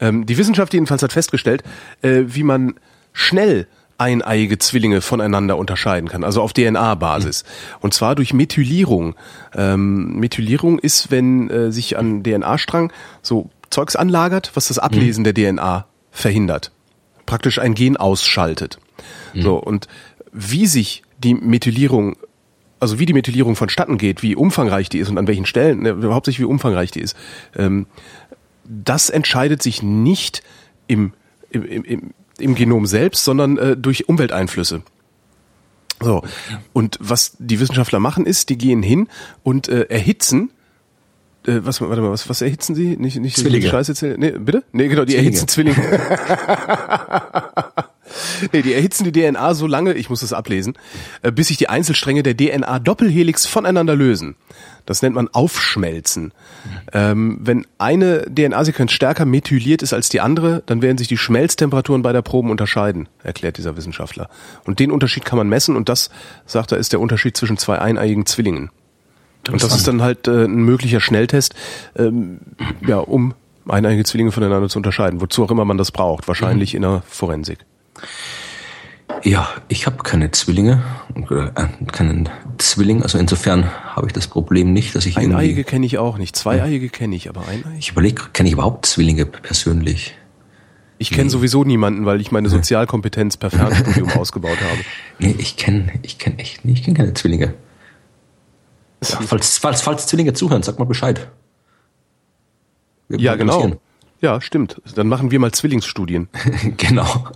Ähm, die Wissenschaft jedenfalls hat festgestellt, äh, wie man schnell eineiige Zwillinge voneinander unterscheiden kann, also auf DNA-Basis. Und zwar durch Methylierung. Ähm, Methylierung ist, wenn äh, sich an DNA-Strang so Zeugs anlagert, was das Ablesen mhm. der DNA verhindert. Praktisch ein Gen ausschaltet. Mhm. So, und wie sich die Methylierung also wie die Methylierung vonstatten geht, wie umfangreich die ist und an welchen Stellen, ne, hauptsächlich wie umfangreich die ist, ähm, das entscheidet sich nicht im, im, im, im Genom selbst, sondern äh, durch Umwelteinflüsse. So. Und was die Wissenschaftler machen ist, die gehen hin und äh, erhitzen äh, was, warte mal, was, was erhitzen sie? Nicht, nicht Zwillinge. Scheiße, nee, bitte? Nee, genau, die Zwillinge. erhitzen Zwillinge. nee, die erhitzen die DNA so lange, ich muss es ablesen, äh, bis sich die Einzelstränge der DNA-Doppelhelix voneinander lösen. Das nennt man Aufschmelzen. Ähm, wenn eine DNA-Sequenz stärker methyliert ist als die andere, dann werden sich die Schmelztemperaturen bei der Proben unterscheiden, erklärt dieser Wissenschaftler. Und den Unterschied kann man messen und das, sagt er, ist der Unterschied zwischen zwei eineiigen Zwillingen. Und das ist dann halt äh, ein möglicher Schnelltest, ähm, ja, um eineige Zwillinge voneinander zu unterscheiden, wozu auch immer man das braucht, wahrscheinlich mhm. in der Forensik. Ja, ich habe keine Zwillinge, äh, keinen Zwilling, also insofern habe ich das Problem nicht, dass ich Eineiige kenne ich auch nicht, Zweieiige kenne ich, aber eineige. Ich überlege, kenne ich überhaupt Zwillinge persönlich? Ich kenne sowieso niemanden, weil ich meine Sozialkompetenz per Fernstudium ausgebaut habe. Nee, ich kenne ich kenn echt nicht, ich kenne keine Zwillinge. Ja, falls, falls, falls Zwillinge zuhören, sag mal Bescheid. Wir ja, genau. Ja, stimmt. Dann machen wir mal Zwillingsstudien. genau.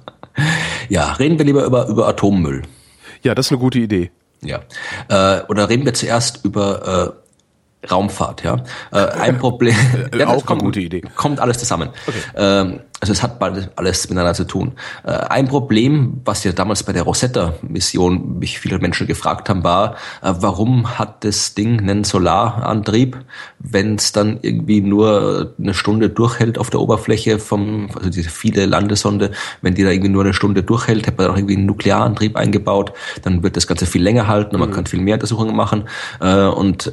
Ja, reden wir lieber über, über Atommüll. Ja, das ist eine gute Idee. Ja. Äh, oder reden wir zuerst über äh, Raumfahrt, ja. Äh, ein Problem. ja, auch kommt, eine gute Idee. Kommt alles zusammen. Okay. Ähm, also es hat bald alles miteinander zu tun. Äh, ein Problem, was ja damals bei der Rosetta-Mission mich viele Menschen gefragt haben, war, äh, warum hat das Ding einen Solarantrieb, wenn es dann irgendwie nur eine Stunde durchhält auf der Oberfläche vom, also diese viele Landesonde, wenn die da irgendwie nur eine Stunde durchhält, hat man auch irgendwie einen Nuklearantrieb eingebaut, dann wird das Ganze viel länger halten und man mhm. kann viel mehr Untersuchungen machen. Äh, und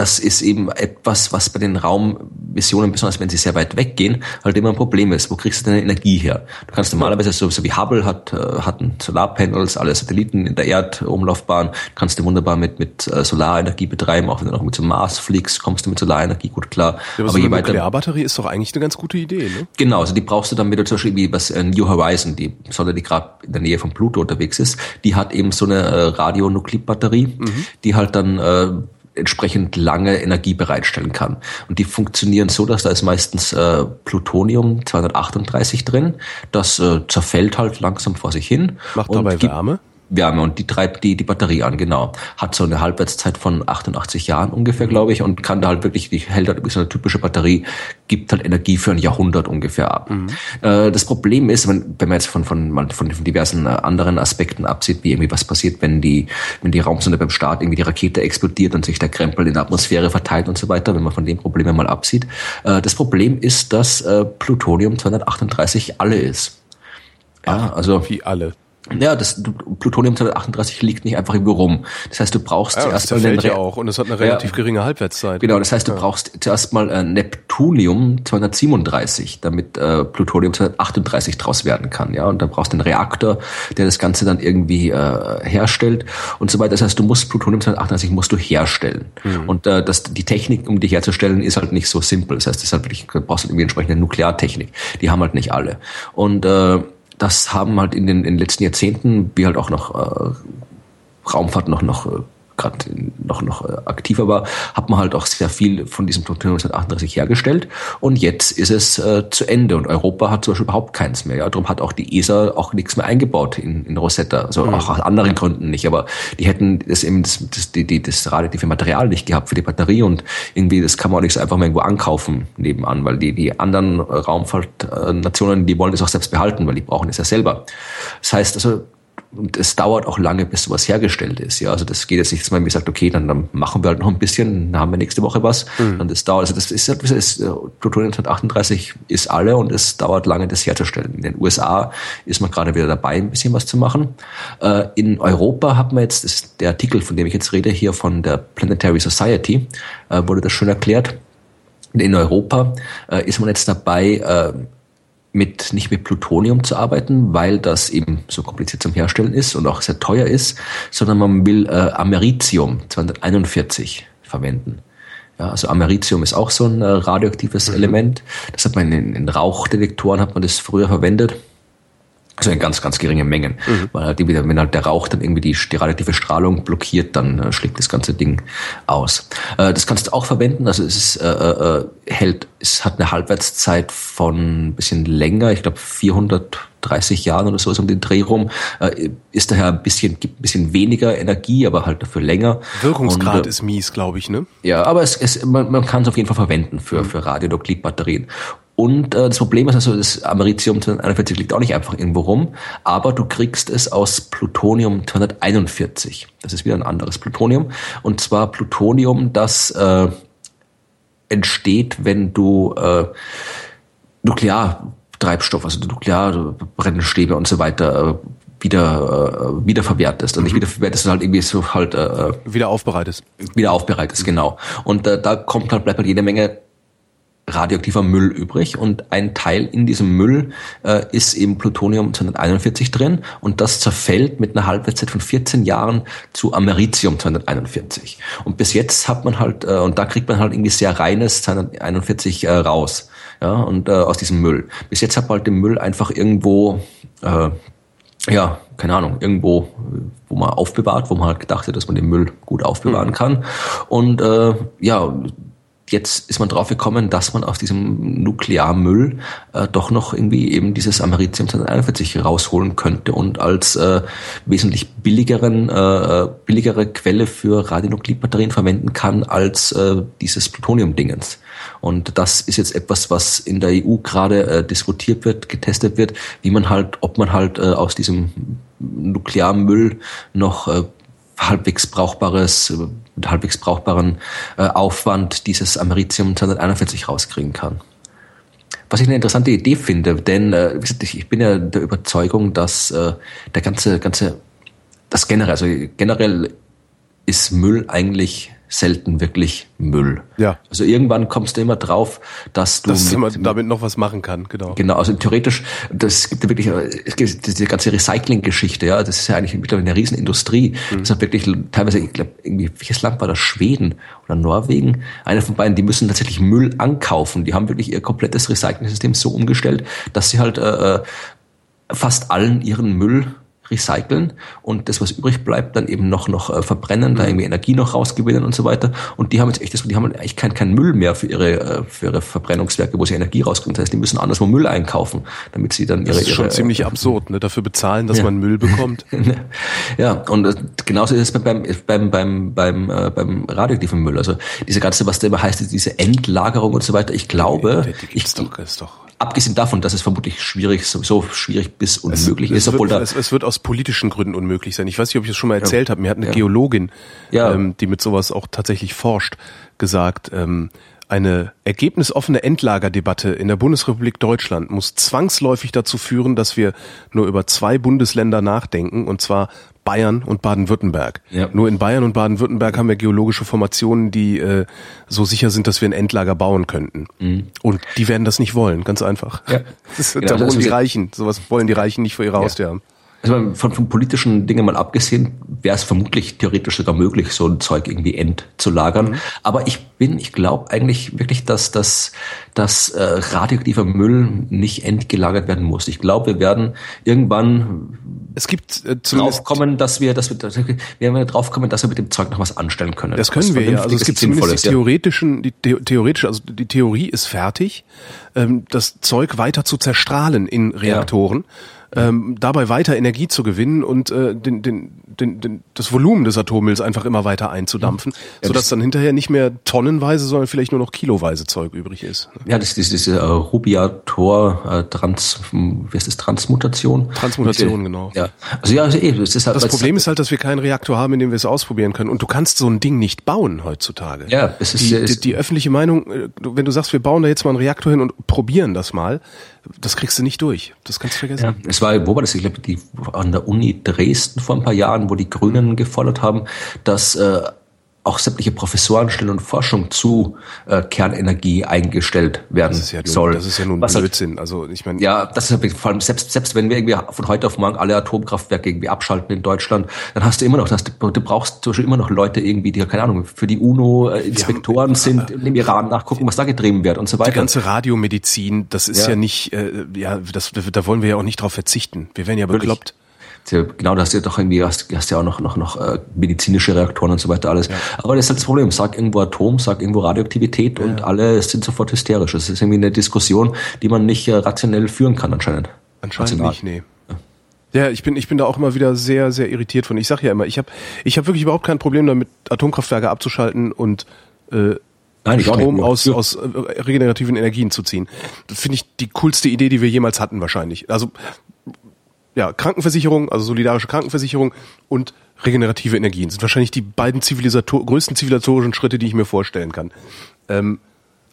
das ist eben etwas, was bei den Raummissionen, besonders wenn sie sehr weit weggehen, halt immer ein Problem ist. Wo kriegst du deine Energie her? Du kannst normalerweise, so, so wie Hubble hat, äh, hatten Solarpanels, alle Satelliten in der Erdumlaufbahn, kannst du wunderbar mit, mit äh, Solarenergie betreiben, auch wenn du noch mit zum Mars fliegst, kommst du mit Solarenergie gut klar. Ja, aber, aber so eine Nuklearbatterie ist doch eigentlich eine ganz gute Idee, ne? Genau, also die brauchst du dann, wenn du zum Beispiel wie was äh, New Horizon, die Sonne, die gerade in der Nähe von Pluto unterwegs ist, die hat eben so eine äh, Radionuklidbatterie, mhm. die halt dann äh, entsprechend lange Energie bereitstellen kann. Und die funktionieren so, dass da ist meistens äh, Plutonium 238 drin. Das äh, zerfällt halt langsam vor sich hin. Macht dabei Wärme? Wärme und die treibt die, die Batterie an, genau. Hat so eine Halbwertszeit von 88 Jahren ungefähr, glaube ich, und kann da halt wirklich, die hält halt so eine typische Batterie, gibt halt Energie für ein Jahrhundert ungefähr ab. Mhm. Äh, das Problem ist, wenn, wenn man jetzt von, von, von diversen äh, anderen Aspekten absieht, wie irgendwie was passiert, wenn die, wenn die Raumsonde beim Start irgendwie die Rakete explodiert und sich der Krempel in der Atmosphäre verteilt und so weiter, wenn man von dem Problem mal absieht. Äh, das Problem ist, dass äh, Plutonium 238 alle ist. Ja, also wie alle. Ja, das Plutonium 238 liegt nicht einfach irgendwo rum. Das heißt, du brauchst ja, zuerst mal ja auch und es hat eine relativ ja, geringe Halbwertszeit. Genau, das heißt, du ja. brauchst zuerst mal äh, Neptunium 237, damit äh, Plutonium 238 draus werden kann, ja, und dann brauchst du einen Reaktor, der das Ganze dann irgendwie äh, herstellt und so weiter. Das heißt, du musst Plutonium 238 musst du herstellen. Mhm. Und äh, das die Technik, um die herzustellen, ist halt nicht so simpel. Das heißt, das ist halt wirklich, du brauchst halt irgendwie entsprechende Nukleartechnik. Die haben halt nicht alle. Und äh, das haben halt in den, in den letzten Jahrzehnten, wie halt auch noch äh, Raumfahrt noch, noch äh, gerade noch, noch äh, aktiver war, hat man halt auch sehr viel von diesem Plutonium 1938 hergestellt. Und jetzt ist es äh, zu Ende. Und Europa hat zum Beispiel überhaupt keins mehr. Ja? Darum hat auch die ESA auch nichts mehr eingebaut in, in Rosetta. Also mhm. auch aus anderen Gründen nicht. Aber die hätten das eben das, das, die, die, das radioaktive Material nicht gehabt für die Batterie. Und irgendwie, das kann man auch nicht so einfach mal irgendwo ankaufen nebenan, weil die, die anderen Raumfahrtnationen, die wollen das auch selbst behalten, weil die brauchen es ja selber. Das heißt also, und es dauert auch lange, bis sowas hergestellt ist. Ja, also das geht jetzt nicht, dass man mir sagt, okay, dann, dann machen wir halt noch ein bisschen, dann haben wir nächste Woche was. Mhm. Und das dauert, also das ist, das ist Plutonium 138 ist alle und es dauert lange, das herzustellen. In den USA ist man gerade wieder dabei, ein bisschen was zu machen. Äh, in Europa hat man jetzt, das ist der Artikel, von dem ich jetzt rede, hier von der Planetary Society, äh, wurde das schön erklärt. In Europa äh, ist man jetzt dabei, mit nicht mit Plutonium zu arbeiten, weil das eben so kompliziert zum Herstellen ist und auch sehr teuer ist, sondern man will äh, Americium 241 verwenden. Ja, also Americium ist auch so ein äh, radioaktives mhm. Element. Das hat man in, in Rauchdetektoren hat man das früher verwendet. Also in ganz, ganz geringen Mengen. Mhm. Weil halt wieder, wenn halt der Rauch dann irgendwie die, die radioaktive Strahlung blockiert, dann äh, schlägt das ganze Ding aus. Äh, das kannst du auch verwenden. Also es ist, äh, äh, hält, es hat eine Halbwertszeit von ein bisschen länger, ich glaube 430 Jahren oder so ist um den Dreh rum. Äh, ist daher ein bisschen, gibt ein bisschen weniger Energie, aber halt dafür länger. Wirkungsgrad Und, äh, ist mies, glaube ich, ne? Ja, aber es, es, man, man kann es auf jeden Fall verwenden für, mhm. für Radionuklidbatterien. Und äh, das Problem ist also, das Americium 241 liegt auch nicht einfach irgendwo rum, aber du kriegst es aus Plutonium 241. Das ist wieder ein anderes Plutonium. Und zwar Plutonium, das äh, entsteht, wenn du äh, Nukleartreibstoff, also Nuklearbrennstäbe und so weiter äh, wieder äh, wieder verwertest und nicht mhm. wieder verwertest, halt irgendwie so halt äh, wieder aufbereitest. Wieder aufbereitest, genau. Und äh, da kommt halt bleibt halt jede Menge radioaktiver Müll übrig und ein Teil in diesem Müll äh, ist eben Plutonium 241 drin und das zerfällt mit einer Halbwertszeit von 14 Jahren zu Americium 241. Und bis jetzt hat man halt, äh, und da kriegt man halt irgendwie sehr reines 241 äh, raus, ja, und äh, aus diesem Müll. Bis jetzt hat man halt den Müll einfach irgendwo äh, ja, keine Ahnung, irgendwo, wo man aufbewahrt, wo man halt gedacht hat, dass man den Müll gut aufbewahren mhm. kann. Und äh, ja, jetzt ist man drauf gekommen, dass man aus diesem Nuklearmüll äh, doch noch irgendwie eben dieses Americium 241 rausholen könnte und als äh, wesentlich billigeren, äh, billigere Quelle für Radionuklidbatterien verwenden kann als äh, dieses Plutonium-Dingens. Und das ist jetzt etwas, was in der EU gerade äh, diskutiert wird, getestet wird, wie man halt, ob man halt äh, aus diesem Nuklearmüll noch äh, halbwegs brauchbares, mit halbwegs brauchbaren äh, Aufwand dieses Americium 241 rauskriegen kann. Was ich eine interessante Idee finde, denn äh, ich bin ja der Überzeugung, dass äh, der ganze, ganze, das generell, also generell ist Müll eigentlich selten wirklich Müll. Ja. Also irgendwann kommst du immer drauf, dass du dass mit, man damit noch was machen kann, genau. Genau, also theoretisch, das gibt ja wirklich es gibt diese ganze Recycling-Geschichte, ja, das ist ja eigentlich mittlerweile eine Riesenindustrie. Mhm. Das hat wirklich teilweise, ich glaube, irgendwie, welches Land war das? Schweden oder Norwegen? Einer von beiden, die müssen tatsächlich Müll ankaufen. Die haben wirklich ihr komplettes Recycling-System so umgestellt, dass sie halt äh, äh fast allen ihren Müll recyceln und das, was übrig bleibt, dann eben noch, noch äh, verbrennen, mhm. da irgendwie Energie noch rausgewinnen und so weiter. Und die haben jetzt echt das, die haben eigentlich keinen kein Müll mehr für ihre, äh, für ihre Verbrennungswerke, wo sie Energie rauskriegen. Das heißt, die müssen anderswo Müll einkaufen, damit sie dann ihre. Das ist schon ihre, ziemlich äh, absurd, ne? Dafür bezahlen, dass ja. man Müll bekommt. ja, und äh, genauso ist es beim, beim, beim, beim, äh, beim radioaktiven Müll. Also diese ganze, was da immer heißt, diese Endlagerung und so weiter. Ich glaube, die, die ich, doch, ist doch Abgesehen davon, dass es vermutlich schwierig, so schwierig bis unmöglich es, ist, obwohl wird, da es, es, wird aus politischen Gründen unmöglich sein. Ich weiß nicht, ob ich das schon mal erzählt ja. habe. Mir hat eine ja. Geologin, ja. ähm, die mit sowas auch tatsächlich forscht, gesagt, ähm, eine ergebnisoffene Endlagerdebatte in der Bundesrepublik Deutschland muss zwangsläufig dazu führen, dass wir nur über zwei Bundesländer nachdenken, und zwar Bayern und Baden-Württemberg. Ja. Nur in Bayern und Baden-Württemberg haben wir geologische Formationen, die äh, so sicher sind, dass wir ein Endlager bauen könnten. Mhm. Und die werden das nicht wollen, ganz einfach. Ja. Das, genau, da wohnen die Reichen. Sowas wollen die Reichen nicht vor ihrer ja. Haustür haben also von, von politischen Dingen mal abgesehen, wäre es vermutlich theoretisch sogar möglich, so ein Zeug irgendwie entzulagern. Mhm. Aber ich bin, ich glaube eigentlich wirklich, dass das dass äh, radioaktiver Müll nicht entgelagert werden muss. Ich glaube, wir werden irgendwann es gibt äh, drauf kommen, dass wir, dass wir, dass wir werden drauf kommen, dass wir mit dem Zeug noch was anstellen können. Das können wir ja. Also es gibt zumindest die theoretischen, die theoretische, also die Theorie ist fertig, ähm, das Zeug weiter zu zerstrahlen in Reaktoren. Ja ähm, dabei weiter Energie zu gewinnen und äh, den, den, den, den, das Volumen des Atommülls einfach immer weiter einzudampfen, ja, sodass dann hinterher nicht mehr tonnenweise, sondern vielleicht nur noch kiloweise Zeug übrig ist. Ja, das ist diese äh, Rubiator äh, Trans, wie heißt das, Transmutation? Transmutation, genau. Ja. Also ja, also, eh, das ist halt, Das Problem ist halt, dass wir keinen Reaktor haben, in dem wir es ausprobieren können. Und du kannst so ein Ding nicht bauen heutzutage. Ja, es ist, die, die, die öffentliche Meinung, äh, wenn du sagst, wir bauen da jetzt mal einen Reaktor hin und probieren das mal, das kriegst du nicht durch. Das kannst du vergessen. Ja, es war, wo war das? Ich glaube, die an der Uni Dresden vor ein paar Jahren, wo die Grünen gefordert haben, dass äh, auch sämtliche Professorenstellen und Forschung zu äh, Kernenergie eingestellt werden das ist ja nun, soll. Das ist ja nun Was Blödsinn. Also ich meine, ja, das ist vor allem selbst selbst wenn wir irgendwie von heute auf morgen alle Atomkraftwerke irgendwie abschalten in Deutschland, dann hast du immer noch, das, du, du brauchst zum Beispiel immer noch Leute irgendwie, die keine Ahnung für die UNO äh, Inspektoren ja, sind im Iran nachgucken, was da getrieben wird und so weiter. Die ganze Radiomedizin, das ist ja, ja nicht, äh, ja, das, da wollen wir ja auch nicht drauf verzichten. Wir werden ja bekloppt genau, da hast du ja doch irgendwie, hast, hast ja auch noch, noch, noch äh, medizinische Reaktoren und so weiter alles. Ja. Aber das ist das Problem. Sag irgendwo Atom, sag irgendwo Radioaktivität ja. und alle sind sofort hysterisch. Das ist irgendwie eine Diskussion, die man nicht äh, rationell führen kann anscheinend. Anscheinend Rational. nicht, nee. Ja, ich bin ich bin da auch immer wieder sehr sehr irritiert von. Ich sag ja immer, ich habe ich habe wirklich überhaupt kein Problem damit Atomkraftwerke abzuschalten und äh, Nein, Strom aus, aus äh, regenerativen Energien zu ziehen. Das finde ich die coolste Idee, die wir jemals hatten wahrscheinlich. Also ja, Krankenversicherung, also solidarische Krankenversicherung und regenerative Energien sind wahrscheinlich die beiden Zivilisator größten zivilisatorischen Schritte, die ich mir vorstellen kann. Ähm,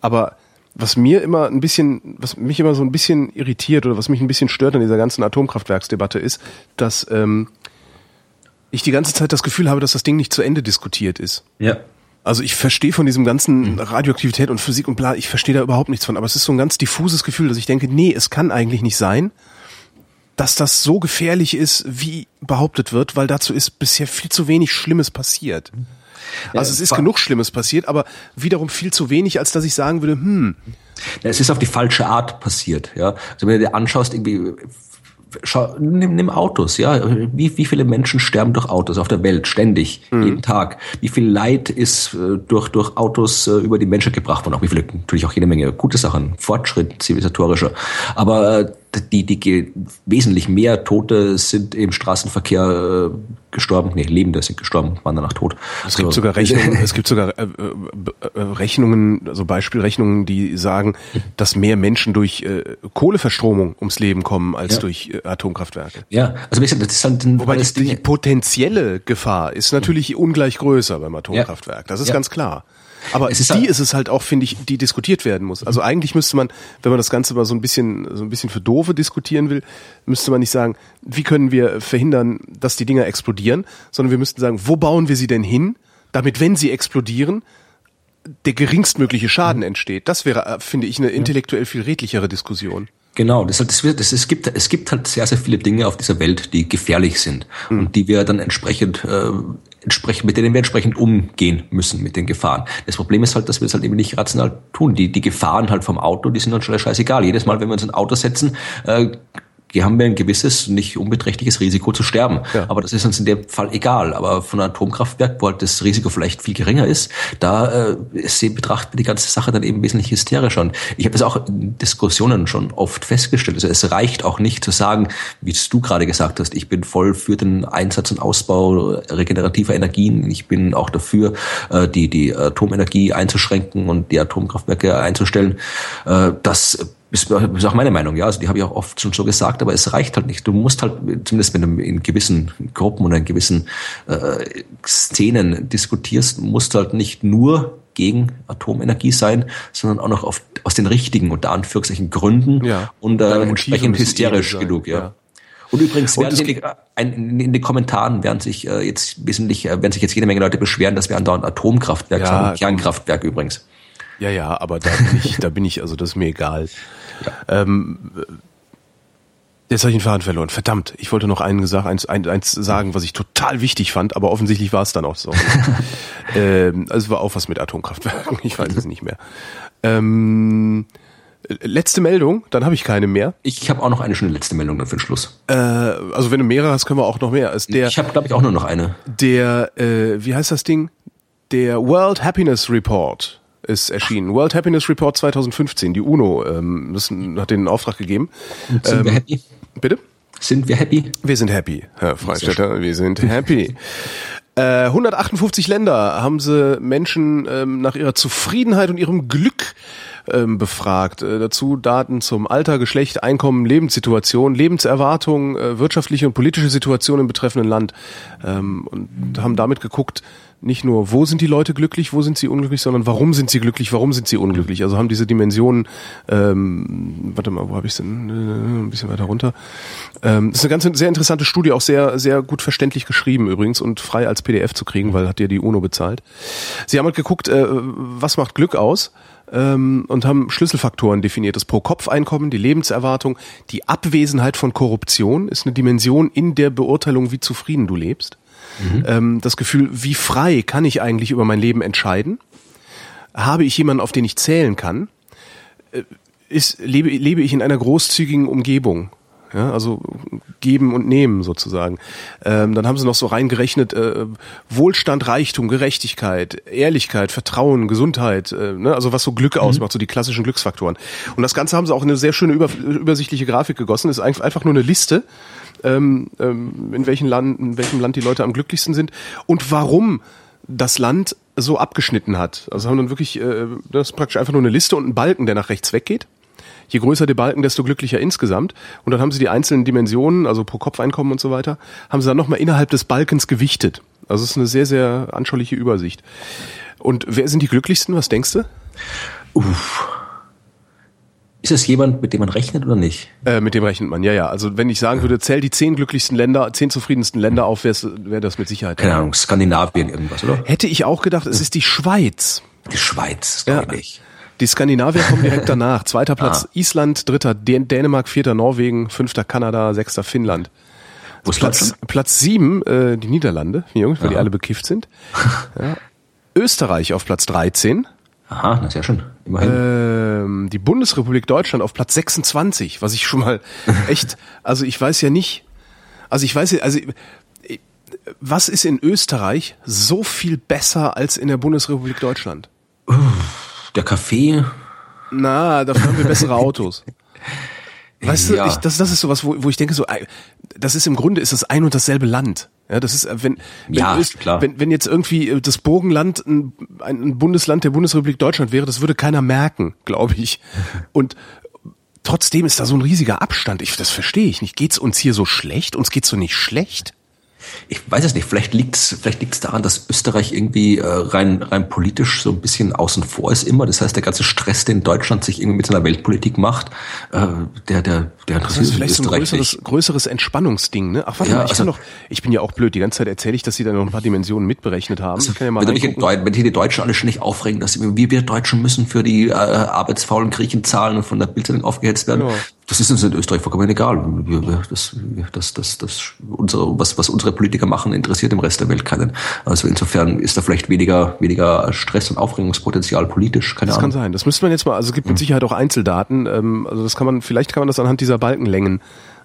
aber was mir immer ein bisschen, was mich immer so ein bisschen irritiert oder was mich ein bisschen stört an dieser ganzen Atomkraftwerksdebatte ist, dass ähm, ich die ganze Zeit das Gefühl habe, dass das Ding nicht zu Ende diskutiert ist. Ja. Also ich verstehe von diesem ganzen Radioaktivität und Physik und bla, ich verstehe da überhaupt nichts von, aber es ist so ein ganz diffuses Gefühl, dass ich denke, nee, es kann eigentlich nicht sein, dass das so gefährlich ist, wie behauptet wird, weil dazu ist bisher viel zu wenig Schlimmes passiert. Also es ist genug Schlimmes passiert, aber wiederum viel zu wenig, als dass ich sagen würde, hm. Es ist auf die falsche Art passiert, ja. Also wenn du dir anschaust, irgendwie schau, nimm, nimm Autos, ja. Wie, wie viele Menschen sterben durch Autos auf der Welt ständig, mhm. jeden Tag? Wie viel Leid ist äh, durch, durch Autos äh, über die Menschheit gebracht worden? Auch wie viele, natürlich auch jede Menge gute Sachen, Fortschritt, zivilisatorischer. Aber äh, die, die wesentlich mehr Tote sind im Straßenverkehr äh, gestorben, nee, Lebende sind gestorben, waren danach tot. Es gibt so. sogar Rechnungen, es gibt sogar äh, äh, Rechnungen, also Beispielrechnungen, die sagen, dass mehr Menschen durch äh, Kohleverstromung ums Leben kommen als ja. durch äh, Atomkraftwerke. Ja, also das ist halt ein, Wobei die, die potenzielle Gefahr ist natürlich ungleich größer beim Atomkraftwerk. Das ist ja. ganz klar. Aber ist die halt ist es halt auch, finde ich, die diskutiert werden muss. Also eigentlich müsste man, wenn man das Ganze mal so ein bisschen, so ein bisschen für Doofe diskutieren will, müsste man nicht sagen, wie können wir verhindern, dass die Dinger explodieren, sondern wir müssten sagen, wo bauen wir sie denn hin, damit, wenn sie explodieren, der geringstmögliche Schaden entsteht. Das wäre, äh, finde ich, eine intellektuell viel redlichere Diskussion. Genau, das, das, wird, das, es, gibt, es gibt halt sehr, sehr viele Dinge auf dieser Welt, die gefährlich sind mhm. und die wir dann entsprechend, äh, entsprechend, mit denen wir entsprechend umgehen müssen, mit den Gefahren. Das Problem ist halt, dass wir es halt eben nicht rational tun. Die, die Gefahren halt vom Auto, die sind dann schon scheißegal. Jedes Mal, wenn wir uns ein Auto setzen, äh, haben wir ein gewisses, nicht unbeträchtliches Risiko zu sterben. Ja. Aber das ist uns in dem Fall egal. Aber von einem Atomkraftwerk, wo halt das Risiko vielleicht viel geringer ist, da äh, sehen, betrachten wir die ganze Sache dann eben wesentlich hysterischer. Und ich habe das auch in Diskussionen schon oft festgestellt. Also es reicht auch nicht zu sagen, wie du gerade gesagt hast, ich bin voll für den Einsatz und Ausbau regenerativer Energien. Ich bin auch dafür, äh, die, die Atomenergie einzuschränken und die Atomkraftwerke einzustellen. Äh, das ist, ist auch meine Meinung, ja. Also die habe ich auch oft schon so gesagt, aber es reicht halt nicht. Du musst halt, zumindest wenn du in gewissen Gruppen oder in gewissen äh, Szenen diskutierst, musst du halt nicht nur gegen Atomenergie sein, sondern auch noch auf, aus den richtigen, unter Anführungszeichen, Gründen ja. und äh, entsprechend hysterisch genug, ja. ja. Und übrigens werden und in, in den Kommentaren werden sich äh, jetzt wesentlich, äh, werden sich jetzt jede Menge Leute beschweren, dass wir andauernd Atomkraftwerk ja, sagen, Kernkraftwerk übrigens. Ja, ja, aber da bin ich, da bin ich, also das ist mir egal. Ja. Ähm, Jetzt habe ich den Faden verloren. Verdammt, ich wollte noch einen gesagt, eins, eins sagen, was ich total wichtig fand, aber offensichtlich war es dann auch so. ähm, also es war auch was mit Atomkraftwerken, ich weiß es nicht mehr. Ähm, letzte Meldung, dann habe ich keine mehr. Ich habe auch noch eine schöne letzte Meldung dann für den Schluss. Äh, also wenn du mehrere hast, können wir auch noch mehr. Ist der, ich habe, glaube ich, auch nur noch eine. Der, äh, wie heißt das Ding? Der World Happiness Report ist erschienen. World Happiness Report 2015. Die UNO ähm, das hat den Auftrag gegeben. sind ähm, wir happy? Bitte? Sind wir happy? Wir sind happy, Herr Freistetter. Wir sind happy. Äh, 158 Länder haben sie Menschen ähm, nach ihrer Zufriedenheit und ihrem Glück ähm, befragt. Äh, dazu Daten zum Alter, Geschlecht, Einkommen, Lebenssituation, Lebenserwartung, äh, wirtschaftliche und politische Situation im betreffenden Land ähm, und haben damit geguckt, nicht nur, wo sind die Leute glücklich, wo sind sie unglücklich, sondern warum sind sie glücklich, warum sind sie unglücklich. Also haben diese Dimensionen, ähm, warte mal, wo habe ich denn? Äh, ein bisschen weiter runter. Ähm, das ist eine ganz sehr interessante Studie, auch sehr, sehr gut verständlich geschrieben übrigens und frei als PDF zu kriegen, weil hat dir die UNO bezahlt. Sie haben halt geguckt, äh, was macht Glück aus? Ähm, und haben Schlüsselfaktoren definiert. Das Pro-Kopf-Einkommen, die Lebenserwartung, die Abwesenheit von Korruption ist eine Dimension in der Beurteilung, wie zufrieden du lebst. Mhm. Ähm, das Gefühl, wie frei kann ich eigentlich über mein Leben entscheiden? Habe ich jemanden, auf den ich zählen kann? Äh, ist, lebe, lebe ich in einer großzügigen Umgebung? Ja, also geben und nehmen sozusagen. Ähm, dann haben sie noch so reingerechnet, äh, Wohlstand, Reichtum, Gerechtigkeit, Ehrlichkeit, Vertrauen, Gesundheit, äh, ne? also was so Glück mhm. ausmacht, so die klassischen Glücksfaktoren. Und das Ganze haben sie auch in eine sehr schöne über, übersichtliche Grafik gegossen. Ist einfach nur eine Liste ähm, ähm, in, welchem Land, in welchem Land die Leute am glücklichsten sind und warum das Land so abgeschnitten hat. Also haben dann wirklich, äh, das ist praktisch einfach nur eine Liste und ein Balken, der nach rechts weggeht. Je größer der Balken, desto glücklicher insgesamt. Und dann haben sie die einzelnen Dimensionen, also pro Kopfeinkommen und so weiter, haben sie dann nochmal innerhalb des Balkens gewichtet. Also es ist eine sehr, sehr anschauliche Übersicht. Und wer sind die glücklichsten? Was denkst du? Uff. Ist es jemand, mit dem man rechnet oder nicht? Äh, mit dem rechnet man, ja, ja. Also wenn ich sagen würde, zähl die zehn glücklichsten Länder, zehn zufriedensten Länder auf, wäre wär das mit Sicherheit. Keine Ahnung, Skandinavien irgendwas, oder? Hätte ich auch gedacht, es ist die Schweiz. Die Schweiz, Ja. glaube ich. Die Skandinavier kommen direkt danach. Zweiter Platz Ah. Island, dritter Dän Dänemark, vierter Norwegen, fünfter Kanada, sechster Finnland. Wo ist Platz? Platz sieben, äh, die Niederlande, wie Jungs, weil die alle bekifft sind. Ja. Österreich auf Platz 13. Aha, na sehr schön. Immerhin. Ähm, die Bundesrepublik Deutschland auf Platz 26, was ich schon mal echt, also ich weiß ja nicht, also ich weiß ja, also äh, was ist in Österreich so viel besser als in der Bundesrepublik Deutschland? Der Kaffee, Na, dafür haben wir bessere Autos. Weißt Ja. du, ich, das, das ist sowas, wo, wo ich denke, so, ey, das ist im Grunde ist das ein und dasselbe Land. Ja, das ist, äh, wenn, wenn, Ja, Öst- klar. wenn, wenn jetzt irgendwie äh, das Burgenland ein, ein Bundesland der Bundesrepublik Deutschland wäre, das würde keiner merken, glaube ich. Und trotzdem ist da so ein riesiger Abstand. Ich, das verstehe ich nicht. Geht's uns hier so schlecht? Uns geht's so nicht schlecht? Ich weiß es nicht, vielleicht liegt's vielleicht liegt's daran, dass Österreich irgendwie äh, rein, rein politisch so ein bisschen außen vor ist immer. Das heißt, der ganze Stress, den Deutschland sich irgendwie mit seiner Weltpolitik macht, äh, der, der, der Das interessiert ist vielleicht so ein Österreich größeres, nicht. größeres Entspannungsding, ne? Ach, warte Ja, mal, ich also- kann doch, ich bin ja auch blöd. Die ganze Zeit erzähle ich, dass sie da noch ein paar Dimensionen mitberechnet haben. ich kann ja mal wenn, mich wenn hier die Deutschen alle ständig aufregen, dass wir, wir Deutschen müssen für die äh, arbeitsfaulen Griechen zahlen und von der Bildzeitung aufgehetzt werden, Ja. Das ist uns in Österreich vollkommen egal. Wir, wir, das, wir, das, das, das, unsere, was, was unsere Politiker machen, interessiert im Rest der Welt keinen. Also insofern ist da vielleicht weniger, weniger Stress und Aufregungspotenzial politisch. Keine Das kann Ahnung. sein. Das müsste man jetzt mal, also es gibt mit Sicherheit auch Einzeldaten. Ähm, also das kann man, vielleicht kann man das anhand dieser Balkenlängen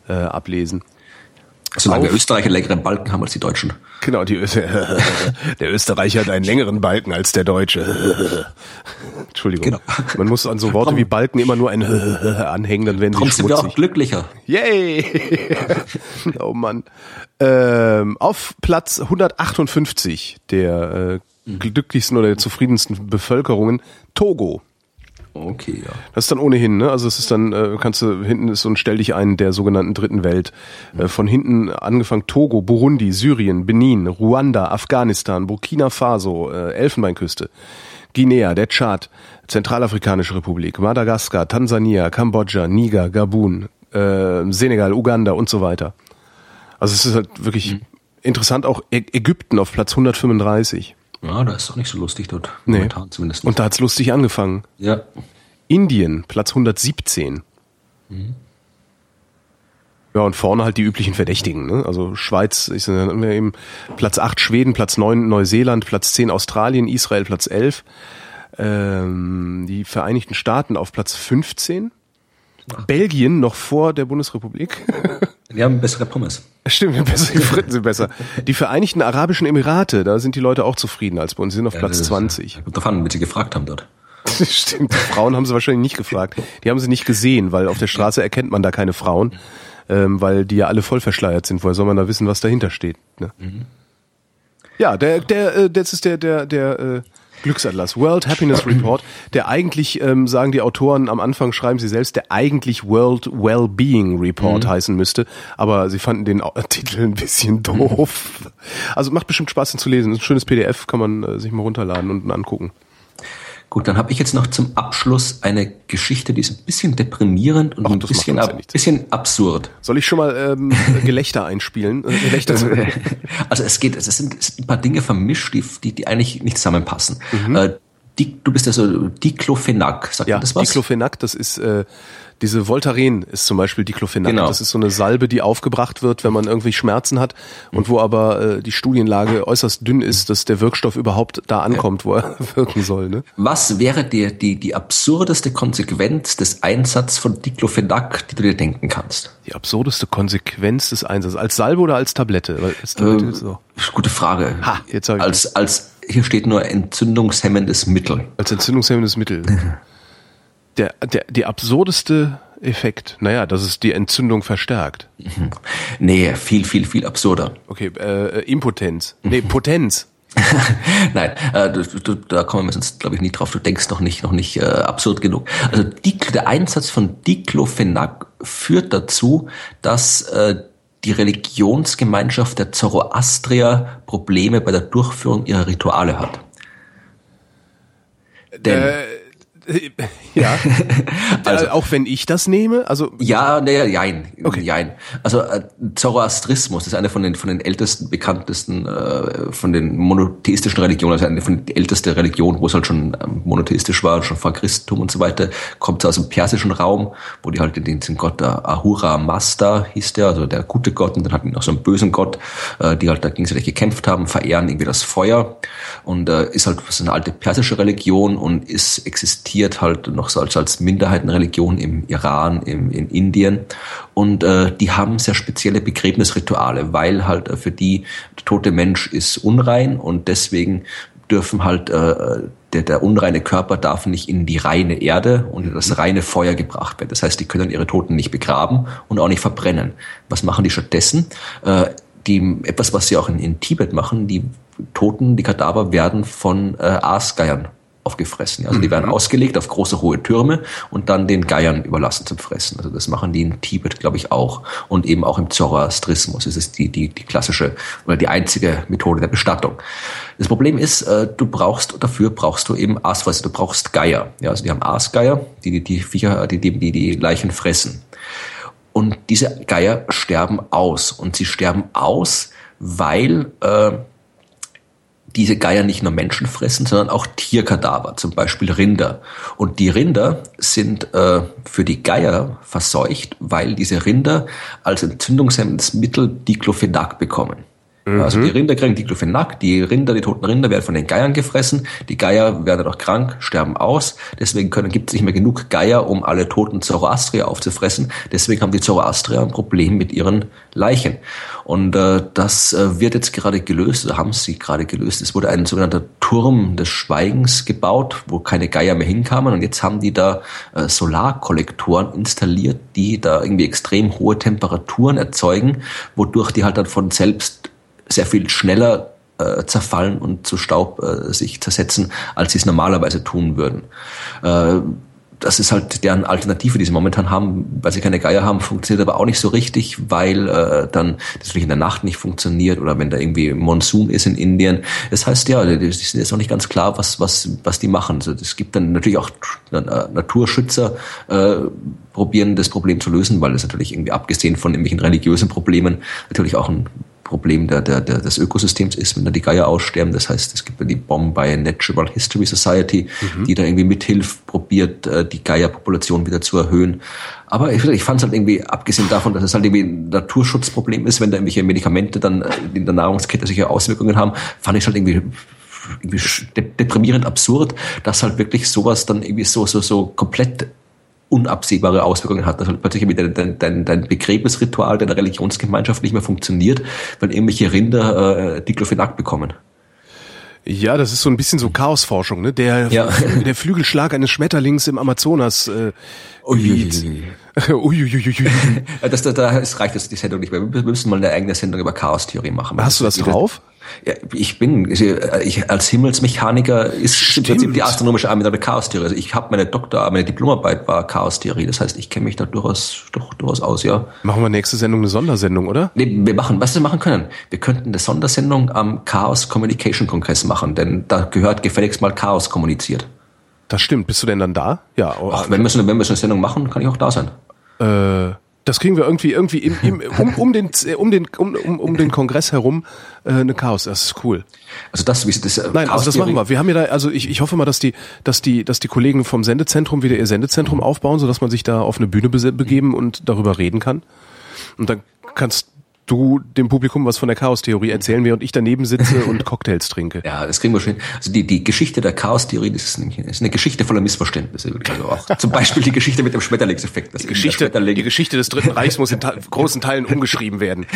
äh, ablesen. Solange wir Auf- Österreicher längeren Balken haben als die Deutschen. Genau, die Öster der Österreicher hat einen längeren Balken als der Deutsche. Entschuldigung. Genau. Man muss an so Worte wie Balken immer nur ein anhängen, dann werden sie Darum sind wir auch schmutzig. glücklicher. Yay! oh Mann. Ähm, auf Platz 158 der äh, glücklichsten oder der zufriedensten Bevölkerungen Togo. Okay, ja. Das ist dann ohnehin, ne? Also es ist dann, äh, kannst du, hinten ist so ein Stell dich ein der sogenannten dritten Welt. Äh, von hinten angefangen Togo, Burundi, Syrien, Benin, Ruanda, Afghanistan, Burkina Faso, äh, Elfenbeinküste, Guinea, der Tschad, Zentralafrikanische Republik, Madagaskar, Tansania, Kambodscha, Niger, Gabun, äh, Senegal, Uganda und so weiter. Also es ist halt wirklich interessant, auch Ägypten auf Platz 135. Ja, da ist doch nicht so lustig dort. Nee. Momentan zumindest. nicht. Und da hat's lustig angefangen. ja. Indien, Platz 117. Ja, und vorne halt die üblichen Verdächtigen. Ne? Also Schweiz, ich sag, dann haben wir eben Platz 8 Schweden, Platz 9 Neuseeland, Platz 10 Australien, Israel Platz 11. Ähm, die Vereinigten Staaten auf Platz 15. Belgien noch vor der Bundesrepublik. Die haben bessere Pommes. Stimmt, besser, die Fritten sind besser. Die Vereinigten Arabischen Emirate, da sind die Leute auch zufrieden als bei uns, die sind auf Platz Das ist- 20. Kommt davon, wenn sie gefragt haben dort. Stimmt, die Frauen haben sie wahrscheinlich nicht gefragt. Die haben sie nicht gesehen, weil auf der Straße erkennt man da keine Frauen, ähm, weil die ja alle voll verschleiert sind. Woher soll man da wissen, was dahinter steht? Ne? Ja, der, der, äh, das ist der, der, der äh, Glücksatlas, World Happiness Report, der eigentlich, ähm, sagen die Autoren am Anfang, schreiben sie selbst, der eigentlich World Wellbeing Report heißen müsste, aber sie fanden den Titel ein bisschen doof. Also macht bestimmt Spaß, den zu lesen. Ist ein schönes PDF, kann man äh, sich mal runterladen und angucken. Gut, dann habe ich jetzt noch zum Abschluss eine Geschichte, die ist ein bisschen deprimierend und Ach, ein bisschen, ja ab, nichts. bisschen absurd. Soll ich schon mal ähm, Gelächter einspielen? Äh, Gelächter Also es geht, es sind, es sind ein paar Dinge vermischt, die, die, die eigentlich nicht zusammenpassen. Mhm. Äh, die, du bist also Diclofenac, sagt Ja, man das was? Diclofenac, das ist äh, diese Voltaren ist zum Beispiel Diclofenac. Genau. Das ist so eine Salbe, die aufgebracht wird, wenn man irgendwie Schmerzen hat und wo aber äh, die Studienlage äußerst dünn ist, dass der Wirkstoff überhaupt da ankommt, wo er wirken soll. Ne? Was wäre dir die, die absurdeste Konsequenz des Einsatzes von Diclofenac, die du dir denken kannst? Die absurdeste Konsequenz des Einsatzes. Als Salbe oder als Tablette? Als Tablette Ähm, so. Gute Frage. Ha, jetzt hab ich- als, als, hier steht nur entzündungshemmendes Mittel. Als entzündungshemmendes Mittel. Der, der, der absurdeste Effekt, naja, dass es die Entzündung verstärkt. Nee, viel, viel, viel absurder. Okay, äh, Impotenz. Nee, Potenz. Nein, äh, du, du, da kommen wir sonst, glaube ich, nie drauf. Du denkst noch nicht, noch nicht äh, absurd genug. Also die, der Einsatz von Diclofenac führt dazu, dass äh, die Religionsgemeinschaft der Zoroastrier Probleme bei der Durchführung ihrer Rituale hat. Denn äh ja. also, auch wenn ich das nehme, also ja, nee, jein, okay. jein. Also äh, Zoroastrismus ist eine von den von den ältesten, bekanntesten äh, von den monotheistischen Religionen, also eine von den ältesten Religionen, wo es halt schon ähm, monotheistisch war, schon vor Christentum und so weiter, kommt aus dem persischen Raum, wo die halt den, den Gott der Ahura Mazda hieß der, also der gute Gott, und dann hatten die noch so einen bösen Gott, äh, die halt da gegenseitig gekämpft haben, verehren irgendwie das Feuer und äh, ist halt so eine alte persische Religion und ist existiert existiert halt noch so als, als Minderheitenreligion im Iran, im, in Indien. Und äh, die haben sehr spezielle Begräbnisrituale, weil halt äh, für die der tote Mensch ist unrein und deswegen dürfen halt äh, der, der unreine Körper darf nicht in die reine Erde und in das mhm. reine Feuer gebracht werden. Das heißt, die können ihre Toten nicht begraben und auch nicht verbrennen. Was machen die stattdessen? Äh, die, etwas, was sie auch in, in Tibet machen, die Toten, die Kadaver werden von äh, Aasgeiern aufgefressen. Also die werden mhm. ausgelegt auf große hohe Türme und dann den Geiern überlassen zum Fressen. Also das machen die in Tibet, glaube ich, auch. Und eben auch im Zoroastrismus. Das ist die, die, die klassische oder die einzige Methode der Bestattung. Das Problem ist, äh, du brauchst, dafür brauchst du eben Aasfresser, du brauchst Geier. Ja, also die haben Aasgeier, die die, die Viecher, die, die, die, die Leichen fressen. Und diese Geier sterben aus. Und sie sterben aus, weil äh, diese Geier nicht nur Menschen fressen, sondern auch Tierkadaver, zum Beispiel Rinder. Und die Rinder sind äh, für die Geier verseucht, weil diese Rinder als entzündungshemmendes Mittel Diclofenac bekommen. Mhm. Also die Rinder kriegen Diclofenac, die Rinder, die toten Rinder werden von den Geiern gefressen, die Geier werden auch krank, sterben aus, deswegen können, gibt es nicht mehr genug Geier, um alle toten Zoroastrier aufzufressen, deswegen haben die Zoroastrier ein Problem mit ihren Leichen. Und äh, das äh, wird jetzt gerade gelöst, oder haben sie gerade gelöst. Es wurde ein sogenannter Turm des Schweigens gebaut, wo keine Geier mehr hinkamen und jetzt haben die da äh, Solarkollektoren installiert, die da irgendwie extrem hohe Temperaturen erzeugen, wodurch die halt dann von selbst sehr viel schneller äh, zerfallen und zu Staub äh, sich zersetzen, als sie es normalerweise tun würden. Äh, das ist halt deren Alternative, die sie momentan haben, weil sie keine Geier haben, funktioniert aber auch nicht so richtig, weil äh, dann das natürlich in der Nacht nicht funktioniert oder wenn da irgendwie Monsun ist in Indien. Das heißt ja, die sind jetzt noch nicht ganz klar, was was was die machen. Also es gibt dann natürlich auch Naturschützer äh, probieren das Problem zu lösen, weil es natürlich irgendwie abgesehen von irgendwelchen religiösen Problemen natürlich auch ein Problem der, der, der, des Ökosystems ist, wenn da die Geier aussterben. Das heißt, es gibt ja die Bombay Natural History Society, mhm. die da irgendwie mithilft, probiert, äh, die Geierpopulation wieder zu erhöhen. Aber ich, ich fand es halt irgendwie, abgesehen davon, dass es halt irgendwie ein Naturschutzproblem ist, wenn da irgendwelche Medikamente dann äh, in der Nahrungskette solche Auswirkungen haben, fand ich es halt irgendwie irgendwie deprimierend absurd, dass halt wirklich sowas dann irgendwie so so so komplett unabsehbare Auswirkungen hat, dass halt plötzlich dein, dein, dein, dein Begräbnisritual deiner Religionsgemeinschaft nicht mehr funktioniert, wenn irgendwelche Rinder äh, Diclofenac bekommen. Ja, das ist so ein bisschen so Chaosforschung, ne? Der, ja. der Flügelschlag eines Schmetterlings im Amazonas. Äh, Uiuiui. Uiuiui. das, das, das reicht das die Sendung nicht mehr. Wir müssen mal eine eigene Sendung über Chaostheorie machen. Hast du das drauf? Ja, ich bin, ich, als Himmelsmechaniker ist Stimmt. im Prinzip die astronomische Arbeit Chaostheorie. Also ich habe meine Doktor, meine Diplomarbeit war Chaostheorie. Das heißt, ich kenne mich da durchaus, doch, durchaus aus, ja. Machen wir nächste Sendung eine Sondersendung, oder? Nee, wir machen, was wir machen können. Wir könnten eine Sondersendung am Chaos Communication Kongress machen, denn da gehört gefälligst mal Chaos kommuniziert. Das stimmt. Bist du denn dann da? Ja. Ach, wenn wir so eine, wenn wir so eine Sendung machen, kann ich auch da sein. Äh, das kriegen wir irgendwie irgendwie im, im, um, um den um den um, um, um den Kongress herum äh, eine Chaos. Das ist cool. Also das wie das äh, Nein, also das machen wir. Wir haben ja da also ich, ich hoffe mal, dass die dass die dass die Kollegen vom Sendezentrum wieder ihr Sendezentrum aufbauen, so dass man sich da auf eine Bühne begeben und darüber reden kann. Und dann kannst du dem Publikum was von der Chaostheorie erzählen, während ich daneben sitze und Cocktails trinke. Ja, das kriegen wir schon. Also die, die Geschichte der Chaostheorie, das ist, eine, ist eine Geschichte voller Missverständnisse. Also auch zum Beispiel die Geschichte mit dem Schmetterlingseffekt. Die Geschichte, die Geschichte des Dritten Reichs muss in großen Teilen umgeschrieben werden.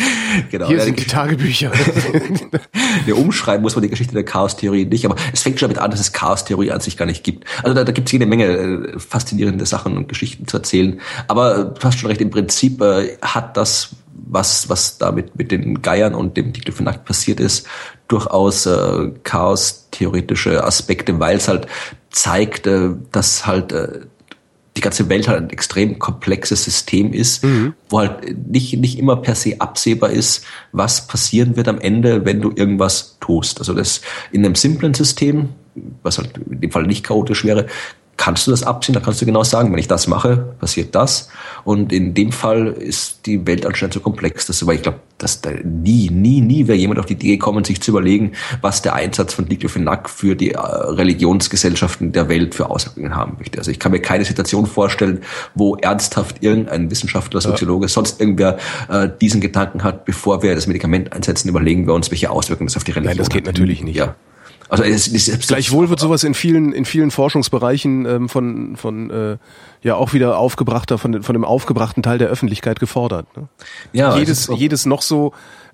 Genau. Hier sind die Tagebücher. ja, umschreiben muss man die Geschichte der Chaostheorie nicht, aber es fängt schon damit an, dass es Chaostheorie an sich gar nicht gibt. Also da, da gibt es jede Menge äh, faszinierende Sachen und Geschichten zu erzählen. Aber du hast schon recht, im Prinzip äh, hat das was, was damit mit den Geiern und dem Diclofenac passiert ist, durchaus äh, chaos-theoretische Aspekte, weil es halt zeigt, äh, dass halt äh, die ganze Welt halt ein extrem komplexes System ist, mhm. wo halt nicht, nicht immer per se absehbar ist, was passieren wird am Ende, wenn du irgendwas tust. Also das in einem simplen System, was halt in dem Fall nicht chaotisch wäre, kannst du das absehen, da kannst du genau sagen, wenn ich das mache, passiert das. Und in dem Fall ist die Welt anscheinend so komplex, dass, weil ich glaube, dass da nie, nie, nie wäre jemand auf die Idee gekommen, sich zu überlegen, was der Einsatz von Diclofenac für die äh, Religionsgesellschaften der Welt für Auswirkungen haben möchte. Also ich kann mir keine Situation vorstellen, wo ernsthaft irgendein Wissenschaftler, Soziologe, ja. sonst irgendwer äh, diesen Gedanken hat, bevor wir das Medikament einsetzen, überlegen wir uns, welche Auswirkungen das auf die Religion hat. Nein, das geht hat. natürlich nicht. Ja. Also es, es, es Gleichwohl wird sowas in vielen in vielen Forschungsbereichen ähm, von von äh, ja auch wieder aufgebrachter von von dem aufgebrachten Teil der Öffentlichkeit gefordert. Ne? Ja, jedes jedes noch so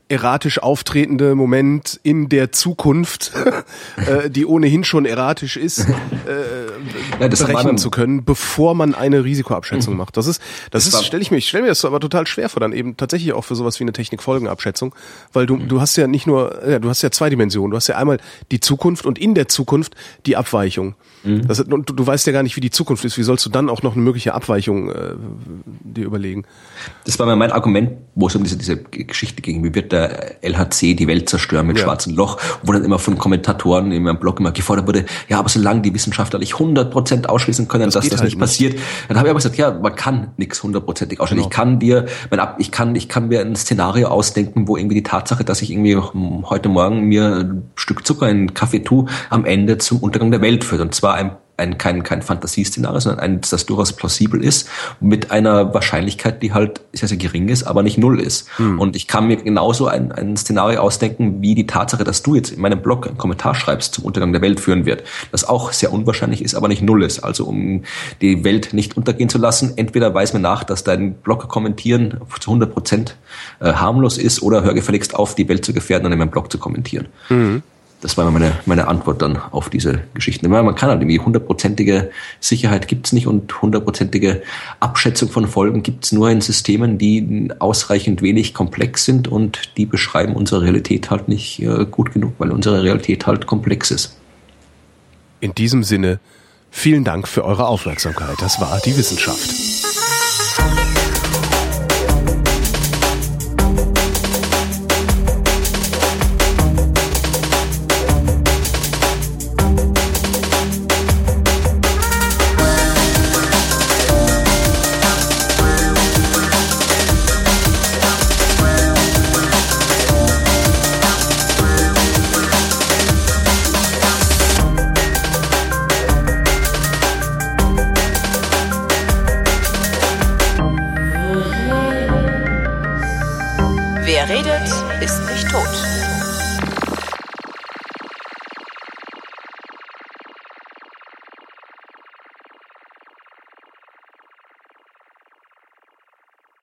erratisch auftretende Moment in der Zukunft, äh, die ohnehin schon erratisch ist, äh, ja, berechnen zu können, bevor man eine Risikoabschätzung mhm. macht. Das ist, das, das ist, stelle ich mir, ich stelle mir das aber total schwer vor, dann eben tatsächlich auch für sowas wie eine Technikfolgenabschätzung, weil du, mhm. du hast ja nicht nur, ja, du hast ja zwei Dimensionen. Du hast ja einmal die Zukunft und in der Zukunft die Abweichung. Mhm. Das, und du, du weißt ja gar nicht, wie die Zukunft ist. Wie sollst du dann auch noch eine mögliche Abweichung äh, dir überlegen? Das war mein Argument, wo es um diese, diese Geschichte ging. Wie wird der LHC die Welt zerstören mit ja. schwarzem Loch? Wo dann immer von Kommentatoren in meinem Blog immer gefordert wurde, ja, aber solange die Wissenschaftler nicht 100% ausschließen können, das dass das halt nicht passiert, dann habe ich aber gesagt, ja, man kann nichts hundertprozentig ausschließen. Genau. Ich kann dir, ich kann, ich kann mir ein Szenario ausdenken, wo irgendwie die Tatsache, dass ich irgendwie heute Morgen mir ein Stück Zucker in Kaffee tue, am Ende zum Untergang der Welt führt. Und zwar ein, ein kein, kein Fantasieszenario, sondern eins, das durchaus plausibel ist, mit einer Wahrscheinlichkeit, die halt sehr, sehr gering ist, aber nicht null ist. Hm. Und ich kann mir genauso ein, ein Szenario ausdenken, wie die Tatsache, dass du jetzt in meinem Blog einen Kommentar schreibst zum Untergang der Welt führen wird, das auch sehr unwahrscheinlich ist, aber nicht null ist. Also um die Welt nicht untergehen zu lassen, entweder weiß mir nach, dass dein Blog kommentieren zu 100 Prozent äh, harmlos ist oder hör gefälligst auf, die Welt zu gefährden und in meinem Blog zu kommentieren. Mhm. Das war meine, meine Antwort dann auf diese Geschichten. Man kann halt irgendwie hundertprozentige Sicherheit gibt's nicht und hundertprozentige Abschätzung von Folgen gibt's nur in Systemen, die ausreichend wenig komplex sind und die beschreiben unsere Realität halt nicht äh, gut genug, weil unsere Realität halt komplex ist. In diesem Sinne, vielen Dank für eure Aufmerksamkeit. Das war die Wissenschaft.